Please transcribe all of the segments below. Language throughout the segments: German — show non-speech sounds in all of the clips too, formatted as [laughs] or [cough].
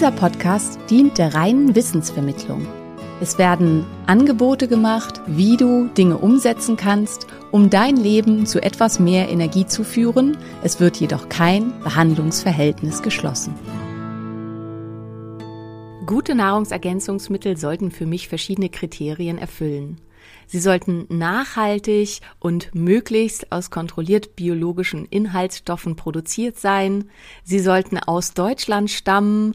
Dieser Podcast dient der reinen Wissensvermittlung. Es werden Angebote gemacht, wie du Dinge umsetzen kannst, um dein Leben zu etwas mehr Energie zu führen. Es wird jedoch kein Behandlungsverhältnis geschlossen. Gute Nahrungsergänzungsmittel sollten für mich verschiedene Kriterien erfüllen. Sie sollten nachhaltig und möglichst aus kontrolliert biologischen Inhaltsstoffen produziert sein. Sie sollten aus Deutschland stammen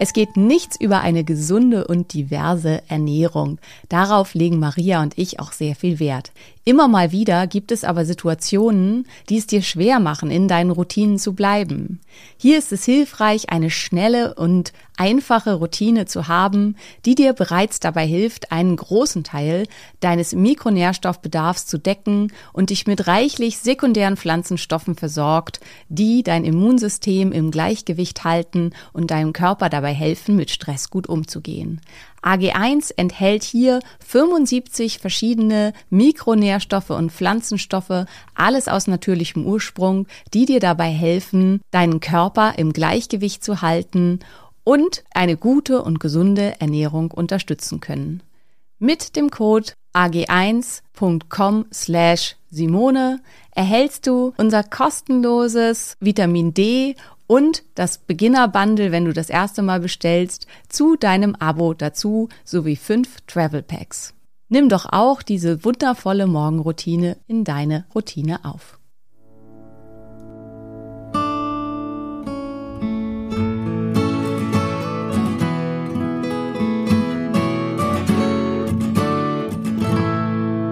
Es geht nichts über eine gesunde und diverse Ernährung. Darauf legen Maria und ich auch sehr viel Wert. Immer mal wieder gibt es aber Situationen, die es dir schwer machen, in deinen Routinen zu bleiben. Hier ist es hilfreich, eine schnelle und einfache Routine zu haben, die dir bereits dabei hilft, einen großen Teil deines Mikronährstoffbedarfs zu decken und dich mit reichlich sekundären Pflanzenstoffen versorgt, die dein Immunsystem im Gleichgewicht halten und deinem Körper dabei helfen, mit Stress gut umzugehen. AG1 enthält hier 75 verschiedene Mikronährstoffe und Pflanzenstoffe, alles aus natürlichem Ursprung, die dir dabei helfen, deinen Körper im Gleichgewicht zu halten und eine gute und gesunde Ernährung unterstützen können. Mit dem Code ag1.com slash Simone erhältst du unser kostenloses Vitamin D und das Beginner-Bundle, wenn du das erste Mal bestellst, zu deinem Abo dazu sowie fünf Travel Packs. Nimm doch auch diese wundervolle Morgenroutine in deine Routine auf.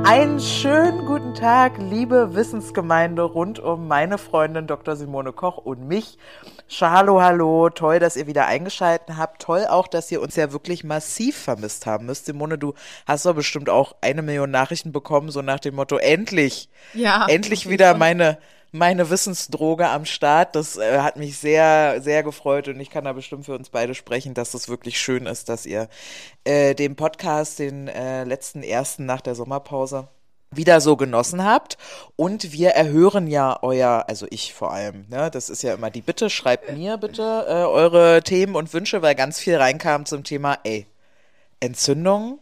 Einen schönen guten Tag, liebe Wissensgemeinde rund um meine Freundin Dr. Simone Koch und mich. Hallo, hallo, toll, dass ihr wieder eingeschaltet habt. Toll auch, dass ihr uns ja wirklich massiv vermisst haben müsst. Simone, du hast doch bestimmt auch eine Million Nachrichten bekommen, so nach dem Motto, endlich, ja, endlich wieder meine meine Wissensdroge am Start. Das äh, hat mich sehr, sehr gefreut und ich kann da bestimmt für uns beide sprechen, dass es wirklich schön ist, dass ihr äh, den Podcast, den äh, letzten ersten nach der Sommerpause, wieder so genossen habt. Und wir erhören ja euer, also ich vor allem, ne, das ist ja immer die Bitte, schreibt mir bitte äh, eure Themen und Wünsche, weil ganz viel reinkam zum Thema, ey, Entzündung,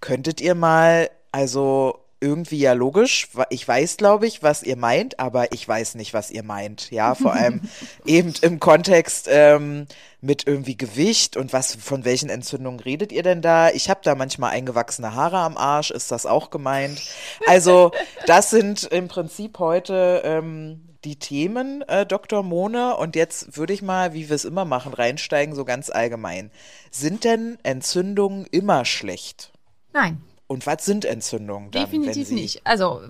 könntet ihr mal, also irgendwie ja logisch. Ich weiß, glaube ich, was ihr meint, aber ich weiß nicht, was ihr meint. Ja, vor allem [laughs] eben im Kontext ähm, mit irgendwie Gewicht und was von welchen Entzündungen redet ihr denn da? Ich habe da manchmal eingewachsene Haare am Arsch. Ist das auch gemeint? Also das sind im Prinzip heute ähm, die Themen, äh, Dr. Mone. Und jetzt würde ich mal, wie wir es immer machen, reinsteigen, so ganz allgemein. Sind denn Entzündungen immer schlecht? Nein. Und was sind Entzündungen dann? Definitiv nicht. Also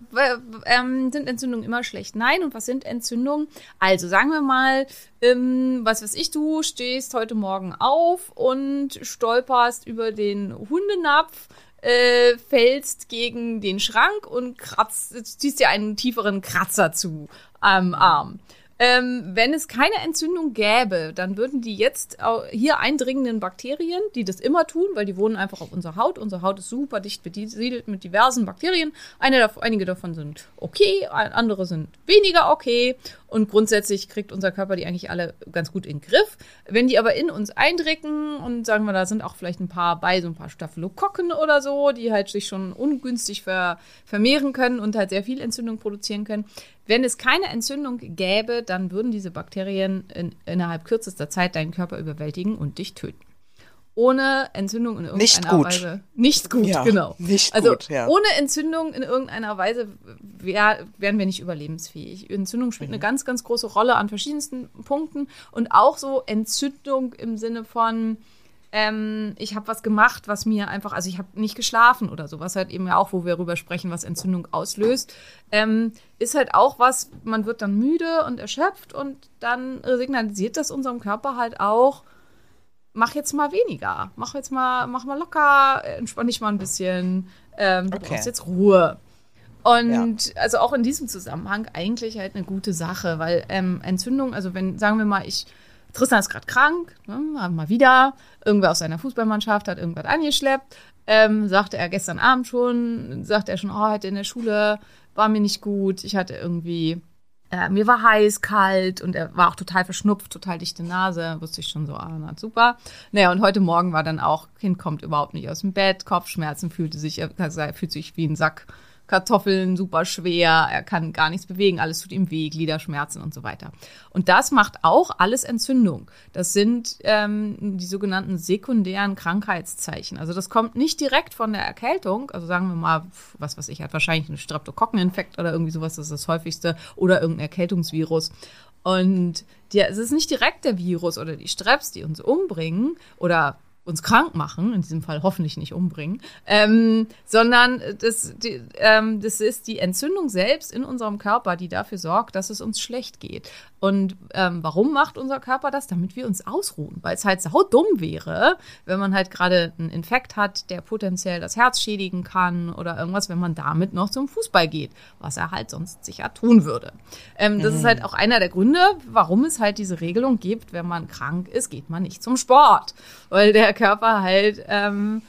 ähm, sind Entzündungen immer schlecht? Nein. Und was sind Entzündungen? Also sagen wir mal, ähm, was weiß ich, du stehst heute Morgen auf und stolperst über den Hundenapf äh, fällst gegen den Schrank und kratzt, ziehst dir einen tieferen Kratzer zu am Arm. Ähm, wenn es keine Entzündung gäbe, dann würden die jetzt hier eindringenden Bakterien, die das immer tun, weil die wohnen einfach auf unserer Haut. Unsere Haut ist super dicht besiedelt mit diversen Bakterien. Eine, einige davon sind okay, andere sind weniger okay. Und grundsätzlich kriegt unser Körper die eigentlich alle ganz gut in den Griff. Wenn die aber in uns eindringen und sagen wir, da sind auch vielleicht ein paar bei, so ein paar Staphylokokken oder so, die halt sich schon ungünstig ver, vermehren können und halt sehr viel Entzündung produzieren können. Wenn es keine Entzündung gäbe, dann würden diese Bakterien in, innerhalb kürzester Zeit deinen Körper überwältigen und dich töten ohne Entzündung in irgendeiner nicht gut. Weise. Nicht gut, Ja, genau. nicht also gut, ja. ohne Entzündung in irgendeiner Weise wär, wären wir nicht überlebensfähig. Entzündung spielt Mhm. eine ganz, ganz große Rolle an verschiedensten Punkten und auch so Entzündung im Sinne von ähm, ich habe was gemacht, was mir einfach, also ich habe nicht geschlafen oder sowas halt eben ja auch, wo wir darüber sprechen, was Entzündung auslöst, ähm, ist halt auch was, man wird dann müde und erschöpft und dann signalisiert das unserem Körper halt auch, mach jetzt mal weniger. Mach jetzt mal, mach mal locker, entspann dich mal ein bisschen. Ähm, du Okay. brauchst jetzt Ruhe. Und also auch in diesem Zusammenhang eigentlich halt eine gute Sache, weil ähm, Entzündung, also wenn, sagen wir mal, ich, Tristan ist gerade krank, ne, mal wieder, irgendwer aus seiner Fußballmannschaft hat irgendwas angeschleppt, ähm, sagte er gestern Abend schon, sagte er schon, oh, heute in der Schule war mir nicht gut, ich hatte irgendwie äh, mir war heiß, kalt und er war auch total verschnupft, total dichte Nase. Wusste ich schon so, ah, na super. Naja, und heute Morgen war dann auch, Kind kommt überhaupt nicht aus dem Bett, Kopfschmerzen, fühlte sich, er fühlt sich wie ein Sack Kartoffeln, super schwer, er kann gar nichts bewegen, alles tut ihm weh, Gliederschmerzen und so weiter. Und das macht auch alles Entzündung. Das sind ähm, die sogenannten sekundären Krankheitszeichen. Also das kommt nicht direkt von der Erkältung, also sagen wir mal, was weiß ich, hat wahrscheinlich einen Streptokokkeninfekt oder irgendwie sowas, das ist das häufigste, oder irgendein Erkältungsvirus. Und die, es ist nicht direkt der Virus oder die Streps, die uns umbringen oder uns krank machen, in diesem Fall hoffentlich nicht umbringen, ähm, sondern das, die, ähm, das ist die Entzündung selbst in unserem Körper, die dafür sorgt, dass es uns schlecht geht. Und ähm, warum macht unser Körper das? Damit wir uns ausruhen, weil es halt saudumm wäre, wenn man halt gerade einen Infekt hat, der potenziell das Herz schädigen kann oder irgendwas, wenn man damit noch zum Fußball geht, was er halt sonst sicher tun würde. Ähm, das ist halt auch einer der Gründe, warum es halt diese Regelung gibt, wenn man krank ist, geht man nicht zum Sport, weil der Körper halt ähm,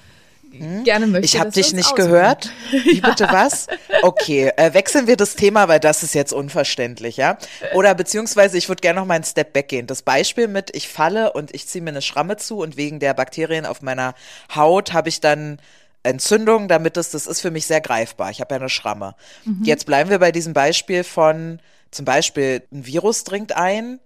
gerne möchte. Ich habe dich nicht ausruhen. gehört. Wie [laughs] bitte was? Okay, äh, wechseln wir das Thema, weil das ist jetzt unverständlich, ja? Oder beziehungsweise ich würde gerne noch mal einen Step back gehen. Das Beispiel mit ich falle und ich ziehe mir eine Schramme zu und wegen der Bakterien auf meiner Haut habe ich dann Entzündung, damit das, das ist für mich sehr greifbar. Ich habe ja eine Schramme. Jetzt bleiben wir bei diesem Beispiel von zum Beispiel ein Virus dringt ein,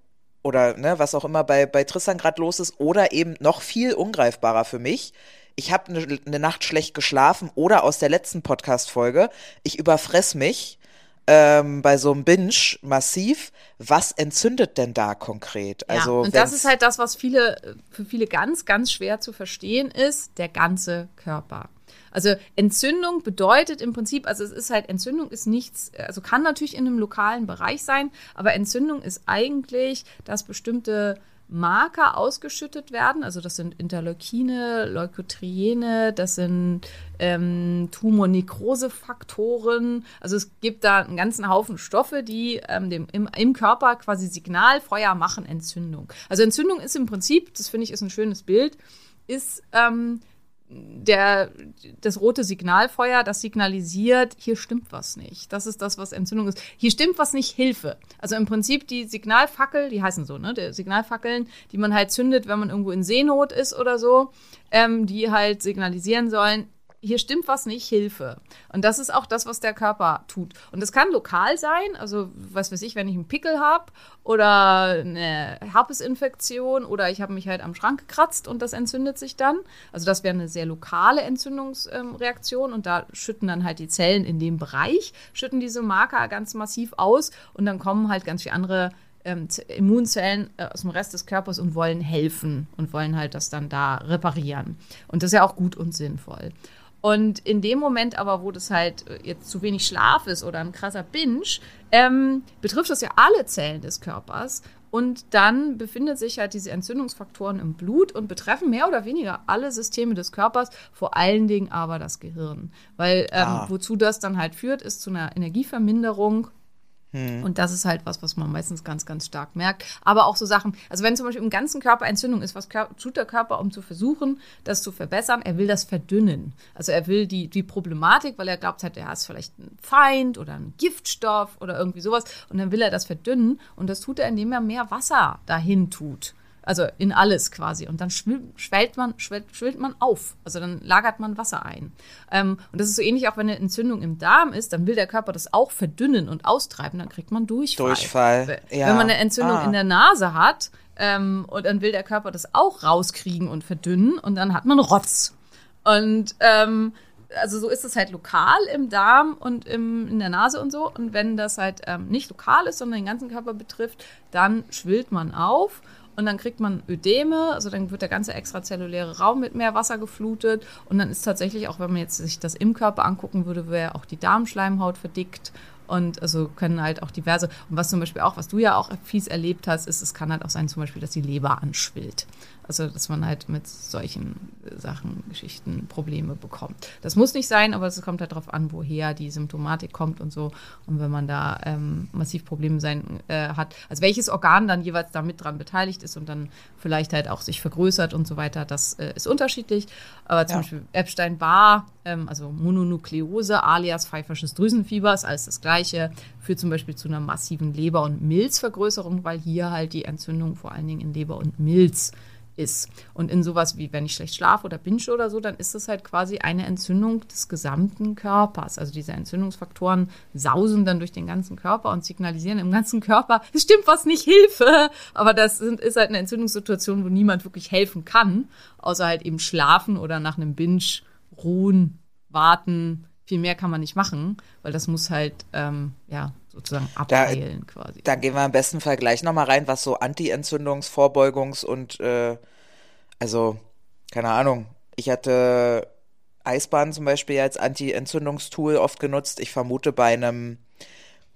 oder ne, was auch immer bei, bei Tristan gerade los ist, oder eben noch viel ungreifbarer für mich. Ich habe eine ne Nacht schlecht geschlafen oder aus der letzten Podcast-Folge, ich überfress mich ähm, bei so einem Binge massiv. Was entzündet denn da konkret? Ja, Also und das ist halt das, was viele, für viele ganz, ganz schwer zu verstehen ist, der ganze Körper. Also Entzündung bedeutet im Prinzip, also es ist halt, Entzündung ist nichts, also kann natürlich in einem lokalen Bereich sein, aber Entzündung ist eigentlich, dass bestimmte Marker ausgeschüttet werden. Also das sind Interleukine, Leukotriene, das sind ähm, Tumornekrosefaktoren. Also es gibt da einen ganzen Haufen Stoffe, die ähm, dem, im, im Körper quasi Signalfeuer machen Entzündung. Also Entzündung ist im Prinzip, das finde ich ist ein schönes Bild, ist ähm, der, das rote Signalfeuer, das signalisiert, hier stimmt was nicht. Das ist das, was Entzündung ist. Hier stimmt was nicht, Hilfe. Also im Prinzip die Signalfackel, die heißen so, ne? Die Signalfackeln, die man halt zündet, wenn man irgendwo in Seenot ist oder so, ähm, die halt signalisieren sollen, hier stimmt was nicht, Hilfe. Und das ist auch das, was der Körper tut. Und das kann lokal sein, also was weiß ich, wenn ich einen Pickel habe oder eine Herpesinfektion oder ich habe mich halt am Schrank gekratzt und das entzündet sich dann. Also das wäre eine sehr lokale Entzündungsreaktion und da schütten dann halt die Zellen in dem Bereich, schütten diese Marker ganz massiv aus und dann kommen halt ganz viele andere ähm, Immunzellen äh, aus dem Rest des Körpers und wollen helfen und wollen halt das dann da reparieren. Und das ist ja auch gut und sinnvoll. Und in dem Moment aber, wo das halt äh, jetzt zu wenig Schlaf ist oder ein krasser Binge, ähm, betrifft das ja alle Zellen des Körpers. Und dann befindet sich halt diese Entzündungsfaktoren im Blut und betreffen mehr oder weniger alle Systeme des Körpers, vor allen Dingen aber das Gehirn. Weil ähm, Ah. wozu das dann halt führt, ist zu einer Energieverminderung Hm. und das ist halt was, was man meistens ganz, ganz stark merkt. Aber auch so Sachen, also wenn zum Beispiel im ganzen Körper Entzündung ist, was tut der Körper, um zu versuchen, das zu verbessern? Er will das verdünnen. Also er will die, die Problematik, weil er glaubt hat, er ist vielleicht ein Feind oder ein Giftstoff oder irgendwie sowas. Und dann will er das verdünnen. Und das tut er, indem er mehr Wasser dahin tut. Also in alles quasi. Und dann schwellt man, schwellt, schwillt man auf. Also dann lagert man Wasser ein. Ähm, und das ist so ähnlich auch, wenn eine Entzündung im Darm ist, dann will der Körper das auch verdünnen und austreiben, dann kriegt man Durchfall. Durchfall, Wenn ja. man eine Entzündung Ah. in der Nase hat, ähm, und dann will der Körper das auch rauskriegen und verdünnen und dann hat man Rotz. Und ähm, also so ist es halt lokal im Darm und im, in der Nase und so. Und wenn das halt ähm, nicht lokal ist, sondern den ganzen Körper betrifft, dann schwillt man auf und dann kriegt man Ödeme, also dann wird der ganze extrazelluläre Raum mit mehr Wasser geflutet und dann ist tatsächlich auch, wenn man jetzt sich das im Körper angucken würde, wäre auch die Darmschleimhaut verdickt und also können halt auch diverse, und was zum Beispiel auch, was du ja auch fies erlebt hast, ist, es kann halt auch sein zum Beispiel, dass die Leber anschwillt. Also, dass man halt mit solchen äh, Sachen, Geschichten Probleme bekommt. Das muss nicht sein, aber es kommt halt darauf an, woher die Symptomatik kommt und so. Und wenn man da ähm, massiv Probleme sein äh, hat, also welches Organ dann jeweils da mit dran beteiligt ist und dann vielleicht halt auch sich vergrößert und so weiter, das äh, ist unterschiedlich. Aber zum Ja. Beispiel Epstein-Barr, ähm, also Mononukleose alias pfeifersches Drüsenfieber, ist alles das Gleiche, führt zum Beispiel zu einer massiven Leber- und Milzvergrößerung, weil hier halt die Entzündung vor allen Dingen in Leber und Milz ist. Und in sowas wie, wenn ich schlecht schlafe oder binge oder so, dann ist es halt quasi eine Entzündung des gesamten Körpers. Also diese Entzündungsfaktoren sausen dann durch den ganzen Körper und signalisieren im ganzen Körper, es stimmt was nicht, Hilfe! Aber das sind, ist halt eine Entzündungssituation, wo niemand wirklich helfen kann, außer halt eben schlafen oder nach einem Binge ruhen, warten. Viel mehr kann man nicht machen, weil das muss halt, ähm, ja, sozusagen abheilen quasi. Da gehen wir im besten Fall gleich nochmal rein, was so Anti-Entzündungs-, Vorbeugungs- und äh, also, keine Ahnung. Ich hatte Eisbahn zum Beispiel als Anti-Entzündungstool oft genutzt. Ich vermute, bei einem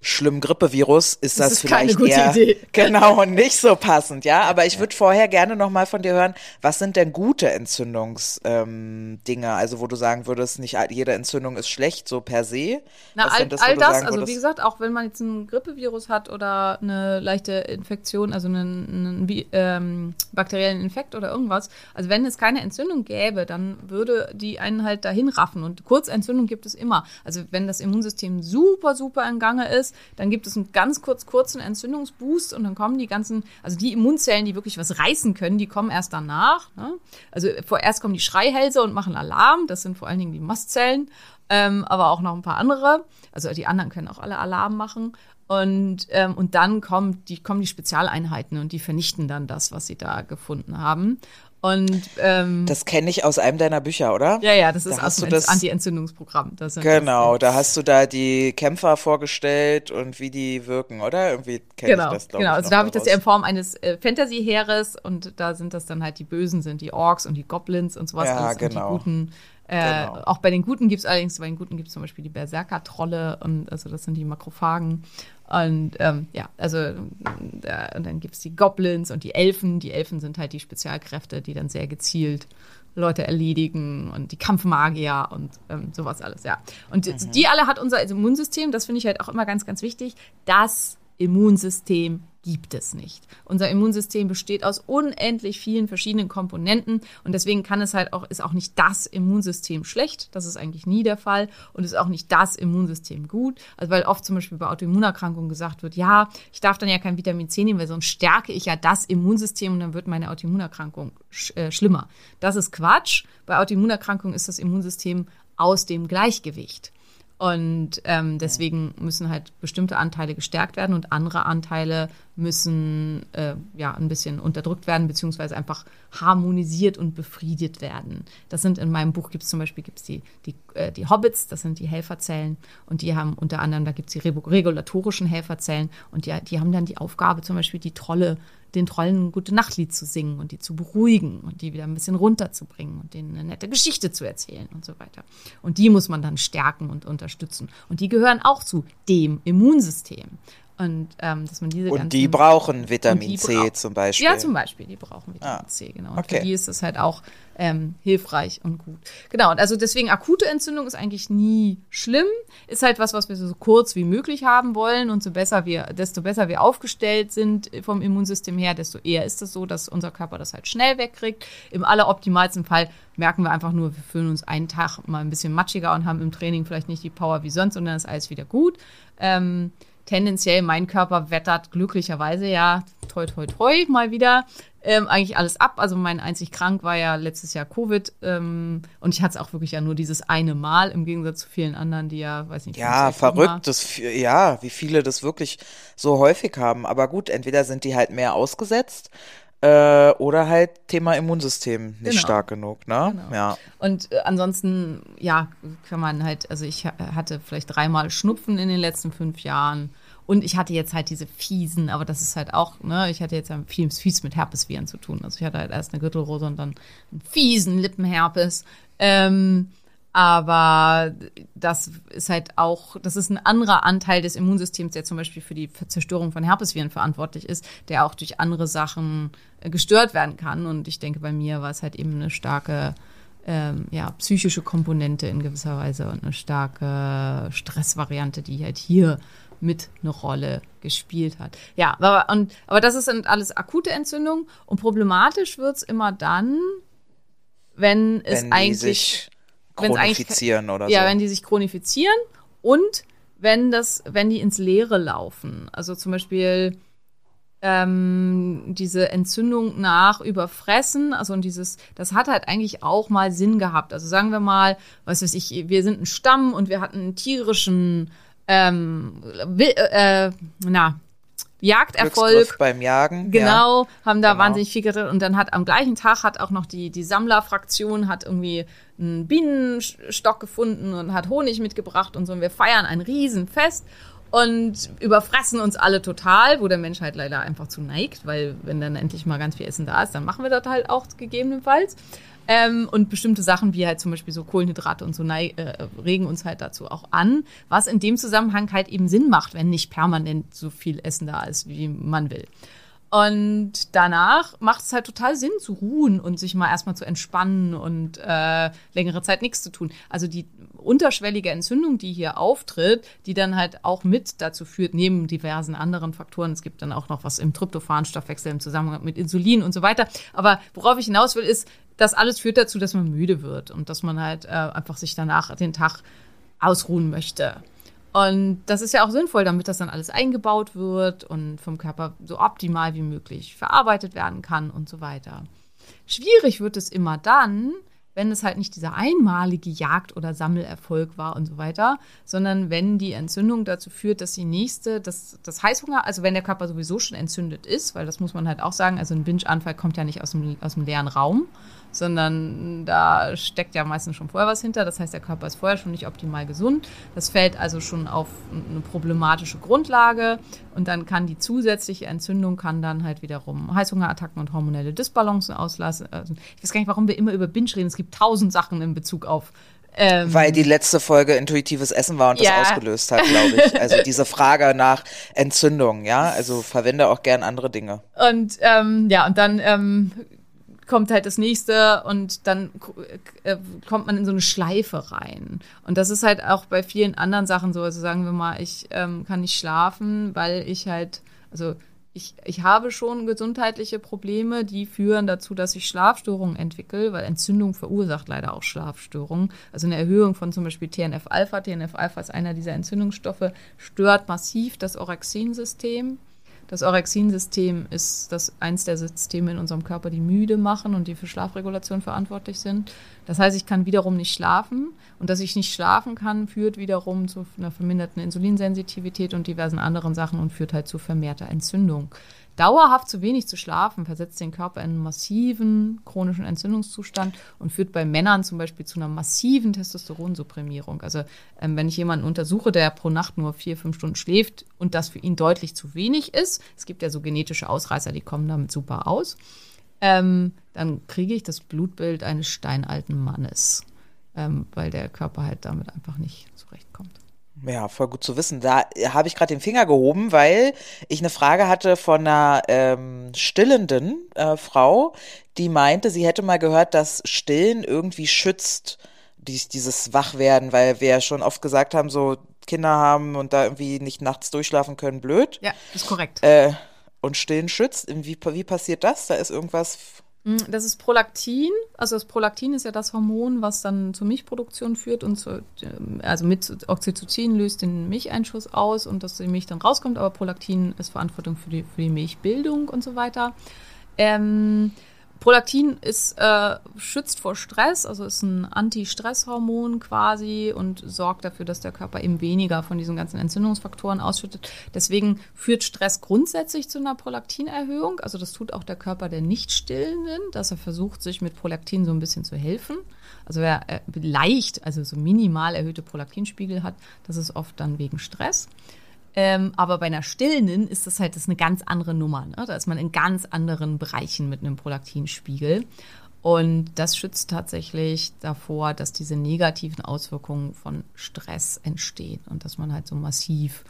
schlimmen Grippevirus ist das, ist keine vielleicht gute eher Idee. [laughs] genau und nicht so passend, ja. Aber ich würde vorher gerne nochmal von dir hören, was sind denn gute Entzündungsdinge? Ähm, Dinge? also wo du sagen würdest, nicht jede Entzündung ist schlecht, so per se. Na, Was all, das, all das, also wie gesagt, auch wenn man jetzt ein Grippevirus hat oder eine leichte Infektion, also einen, einen ähm, bakteriellen Infekt oder irgendwas, also wenn es keine Entzündung gäbe, dann würde die einen halt dahin raffen. Und Kurzentzündung gibt es immer. Also wenn das Immunsystem super, super in Gange ist, dann gibt es einen ganz kurz, kurzen Entzündungsboost und dann kommen die ganzen, also die Immunzellen, die wirklich was reißen können, die kommen erst danach. Ne? Also vorerst kommen die Schreihälse und machen Alarm. Das sind vor allen Dingen die Mastzellen ähm, aber auch noch ein paar andere. Also die anderen können auch alle Alarm machen. Und, ähm, und dann kommen die, kommen die Spezialeinheiten und die vernichten dann das, was sie da gefunden haben. Und ähm, Das kenne ich aus einem deiner Bücher, oder? ja, ja, das ist Da aus dem Anti-Entzündungsprogramm. Genau, das, da hast du da die Kämpfer vorgestellt und wie die wirken, oder? Irgendwie kenne Genau, ich das, glaube genau. ich. Also da habe ich das ja in. Form eines äh, Fantasy-Heeres und da sind das dann halt die Bösen, sind die Orks und die Goblins und sowas. Ja, alles genau. Und die Guten. Äh, Genau. Auch bei den Guten gibt es allerdings, bei den Guten gibt es zum Beispiel die Berserker-Trolle und also das sind die Makrophagen. Und ähm, ja, also äh, und dann gibt es die Goblins und die Elfen. Die Elfen sind halt die Spezialkräfte, die dann sehr gezielt Leute erledigen und die Kampfmagier und ähm, sowas alles, ja. Und die- Mhm. die alle hat unser Immunsystem, das finde ich halt auch immer ganz, ganz wichtig. Das Immunsystem gibt es nicht. Unser Immunsystem besteht aus unendlich vielen verschiedenen Komponenten und deswegen kann es halt auch, ist auch nicht das Immunsystem schlecht. Das ist eigentlich nie der Fall und ist auch nicht das Immunsystem gut. Also weil oft zum Beispiel bei Autoimmunerkrankungen gesagt wird, ja, ich darf dann ja kein Vitamin C nehmen, weil sonst stärke ich ja das Immunsystem und dann wird meine Autoimmunerkrankung sch äh, schlimmer. Das ist Quatsch. Bei Autoimmunerkrankungen ist das Immunsystem aus dem Gleichgewicht. Und ähm, deswegen müssen halt bestimmte Anteile gestärkt werden und andere Anteile müssen äh, ja ein bisschen unterdrückt werden, beziehungsweise einfach harmonisiert und befriedet werden. Das sind in meinem Buch gibt es zum Beispiel gibt's die, die, äh, die Hobbits, das sind die Helferzellen. Und die haben unter anderem, da gibt es die regu- regulatorischen Helferzellen. Und die, die haben dann die Aufgabe, zum Beispiel die Trolle den Trollen ein gute Nachtlied zu singen und die zu beruhigen und die wieder ein bisschen runterzubringen und denen eine nette Geschichte zu erzählen und so weiter. Und die muss man dann stärken und unterstützen. Und die gehören auch zu dem Immunsystem. Und ähm, dass man diese Und die brauchen Vitamin die C zum Beispiel. Ja, zum Beispiel, die brauchen Vitamin Ah, C, genau. Und okay. für die ist das halt auch ähm, hilfreich und gut. Genau, und also deswegen akute Entzündung ist eigentlich nie schlimm, ist halt was, was wir so kurz wie möglich haben wollen und so besser wir, desto besser wir aufgestellt sind vom Immunsystem her, desto eher ist es so, dass unser Körper das halt schnell wegkriegt. Im alleroptimalsten Fall merken wir einfach nur, wir fühlen uns einen Tag mal ein bisschen matschiger und haben im Training vielleicht nicht die Power wie sonst und dann ist alles wieder gut. Ähm, tendenziell mein Körper wettert glücklicherweise ja toi toi toi mal wieder ähm, eigentlich alles ab. Also mein einzig krank war ja letztes Jahr Covid ähm, und ich hatte es auch wirklich ja nur dieses eine Mal im Gegensatz zu vielen anderen, die ja, weiß nicht. Ja, verrückt, das, ja, wie viele das wirklich so häufig haben. Aber gut, entweder sind die halt mehr ausgesetzt äh, oder halt Thema Immunsystem nicht Genau. stark genug, ne? Genau. Ja. Und äh, ansonsten, ja, kann man halt, also ich ha- hatte vielleicht dreimal Schnupfen in den letzten fünf Jahren. Und ich hatte jetzt halt diese fiesen, aber das ist halt auch, ne, ich hatte jetzt viel fies mit Herpesviren zu tun. Also ich hatte halt erst eine Gürtelrose und dann einen fiesen Lippenherpes. Ähm, aber das ist halt auch, das ist ein anderer Anteil des Immunsystems, der zum Beispiel für die Zerstörung von Herpesviren verantwortlich ist, der auch durch andere Sachen äh, gestört werden kann. Und ich denke, bei mir war es halt eben eine starke ähm, ja, psychische Komponente in gewisser Weise und eine starke Stressvariante, die halt hier mit eine Rolle gespielt hat. Ja, aber, und, aber das ist dann alles akute Entzündung und problematisch wird's immer dann, wenn es Wenn die eigentlich eigentlich- chronifizieren oder ja, so. wenn die sich chronifizieren und wenn das, wenn die ins Leere laufen. Also zum Beispiel ähm, diese Entzündung nach Überfressen, also und dieses, das hat halt eigentlich auch mal Sinn gehabt. Also sagen wir mal, was weiß ich, wir sind ein Stamm und wir hatten einen tierischen, ähm, wi- äh, na, Jagderfolg. Glücksgriff beim Jagen. Ja. Genau, haben da Genau. wahnsinnig viel geredet und dann hat am gleichen Tag hat auch noch die, die Sammlerfraktion hat irgendwie einen Bienenstock gefunden und hat Honig mitgebracht und so und wir feiern ein Riesenfest und überfressen uns alle total, wo der Mensch halt leider einfach zu neigt, weil wenn dann endlich mal ganz viel Essen da ist, dann machen wir das halt auch gegebenenfalls. Ähm, und bestimmte Sachen wie halt zum Beispiel so Kohlenhydrate und so äh, regen uns halt dazu auch an, was in dem Zusammenhang halt eben Sinn macht, wenn nicht permanent so viel Essen da ist, wie man will. Und danach macht es halt total Sinn zu ruhen und sich mal erstmal zu entspannen und äh, längere Zeit nichts zu tun. Also die unterschwellige Entzündung, die hier auftritt, die dann halt auch mit dazu führt, neben diversen anderen Faktoren, es gibt dann auch noch was im Tryptophan-Stoffwechsel im Zusammenhang mit Insulin und so weiter. Aber worauf ich hinaus will, ist, das alles führt dazu, dass man müde wird und dass man halt äh, einfach sich danach den Tag ausruhen möchte. Und das ist ja auch sinnvoll, damit das dann alles eingebaut wird und vom Körper so optimal wie möglich verarbeitet werden kann und so weiter. Schwierig wird es immer dann, wenn es halt nicht dieser einmalige Jagd- oder Sammelerfolg war und so weiter, sondern wenn die Entzündung dazu führt, dass die nächste, das, das Heißhunger, also wenn der Körper sowieso schon entzündet ist, weil das muss man halt auch sagen, also ein Binge-Anfall kommt ja nicht aus dem, aus dem leeren Raum, sondern da steckt ja meistens schon vorher was hinter. Das heißt, der Körper ist vorher schon nicht optimal gesund. Das fällt also schon auf eine problematische Grundlage und dann kann die zusätzliche Entzündung kann dann halt wiederum Heißhungerattacken und hormonelle Disbalancen auslassen. Also, ich weiß gar nicht, warum wir immer über Binge reden. Es gibt tausend Sachen in Bezug auf ähm, Weil die letzte Folge intuitives Essen war und Ja. das ausgelöst hat, glaube ich. Also diese Frage nach Entzündung, ja. Also verwende auch gern andere Dinge. Und ähm, ja, und dann ähm, kommt halt das nächste und dann äh, kommt man in so eine Schleife rein. Und das ist halt auch bei vielen anderen Sachen so. Also sagen wir mal, ich ähm, kann nicht schlafen, weil ich halt, also ich, ich habe schon gesundheitliche Probleme, die führen dazu, dass ich Schlafstörungen entwickle, weil Entzündung verursacht leider auch Schlafstörungen. Also eine Erhöhung von zum Beispiel TNF-Alpha. TNF-Alpha ist einer dieser Entzündungsstoffe, stört massiv das Orexin-System. Das Orexin-System ist das eins der Systeme in unserem Körper, die müde machen und die für Schlafregulation verantwortlich sind. Das heißt, ich kann wiederum nicht schlafen. Und dass ich nicht schlafen kann, führt wiederum zu einer verminderten Insulinsensitivität und diversen anderen Sachen und führt halt zu vermehrter Entzündung. Dauerhaft zu wenig zu schlafen versetzt den Körper in einen massiven chronischen Entzündungszustand und führt bei Männern zum Beispiel zu einer massiven Testosteronsupprimierung. Also ähm, wenn ich jemanden untersuche, der pro Nacht nur vier, fünf Stunden schläft und das für ihn deutlich zu wenig ist, es gibt ja so genetische Ausreißer, die kommen damit super aus, ähm, dann kriege ich das Blutbild eines steinalten Mannes, ähm, weil der Körper halt damit einfach nicht zurechtkommt. Ja, voll gut zu wissen. Da habe ich gerade den Finger gehoben, weil ich eine Frage hatte von einer ähm, stillenden äh, Frau, die meinte, sie hätte mal gehört, dass Stillen irgendwie schützt, dies, dieses Wachwerden, weil wir ja schon oft gesagt haben, so Kinder haben und da irgendwie nicht nachts durchschlafen können, blöd. Ja, ist korrekt. Äh, und Stillen schützt. Wie, wie passiert das? Da ist irgendwas. Mm, Das ist Prolaktin. Also das Prolaktin ist ja das Hormon, was dann zur Milchproduktion führt und zu, ähm, also mit Oxytocin löst den Milcheinschuss aus und dass die Milch dann rauskommt. Aber Prolaktin ist Verantwortung für die, für die Milchbildung und so weiter. Ähm, Prolaktin ist, äh, schützt vor Stress, also ist ein Anti-Stress-Hormon quasi und sorgt dafür, dass der Körper eben weniger von diesen ganzen Entzündungsfaktoren ausschüttet. Deswegen führt Stress grundsätzlich zu einer Prolaktinerhöhung. Also das tut auch der Körper der Nicht-Stillenden, dass er versucht, sich mit Prolaktin so ein bisschen zu helfen. Also wer äh, leicht, also so minimal erhöhte Prolaktinspiegel hat, das ist oft dann wegen Stress. Ähm, aber bei einer Stillenden ist das halt das eine ganz andere Nummer. Ne? Da ist man in ganz anderen Bereichen mit einem Prolaktinspiegel. Und das schützt tatsächlich davor, dass diese negativen Auswirkungen von Stress entstehen und dass man halt so massiv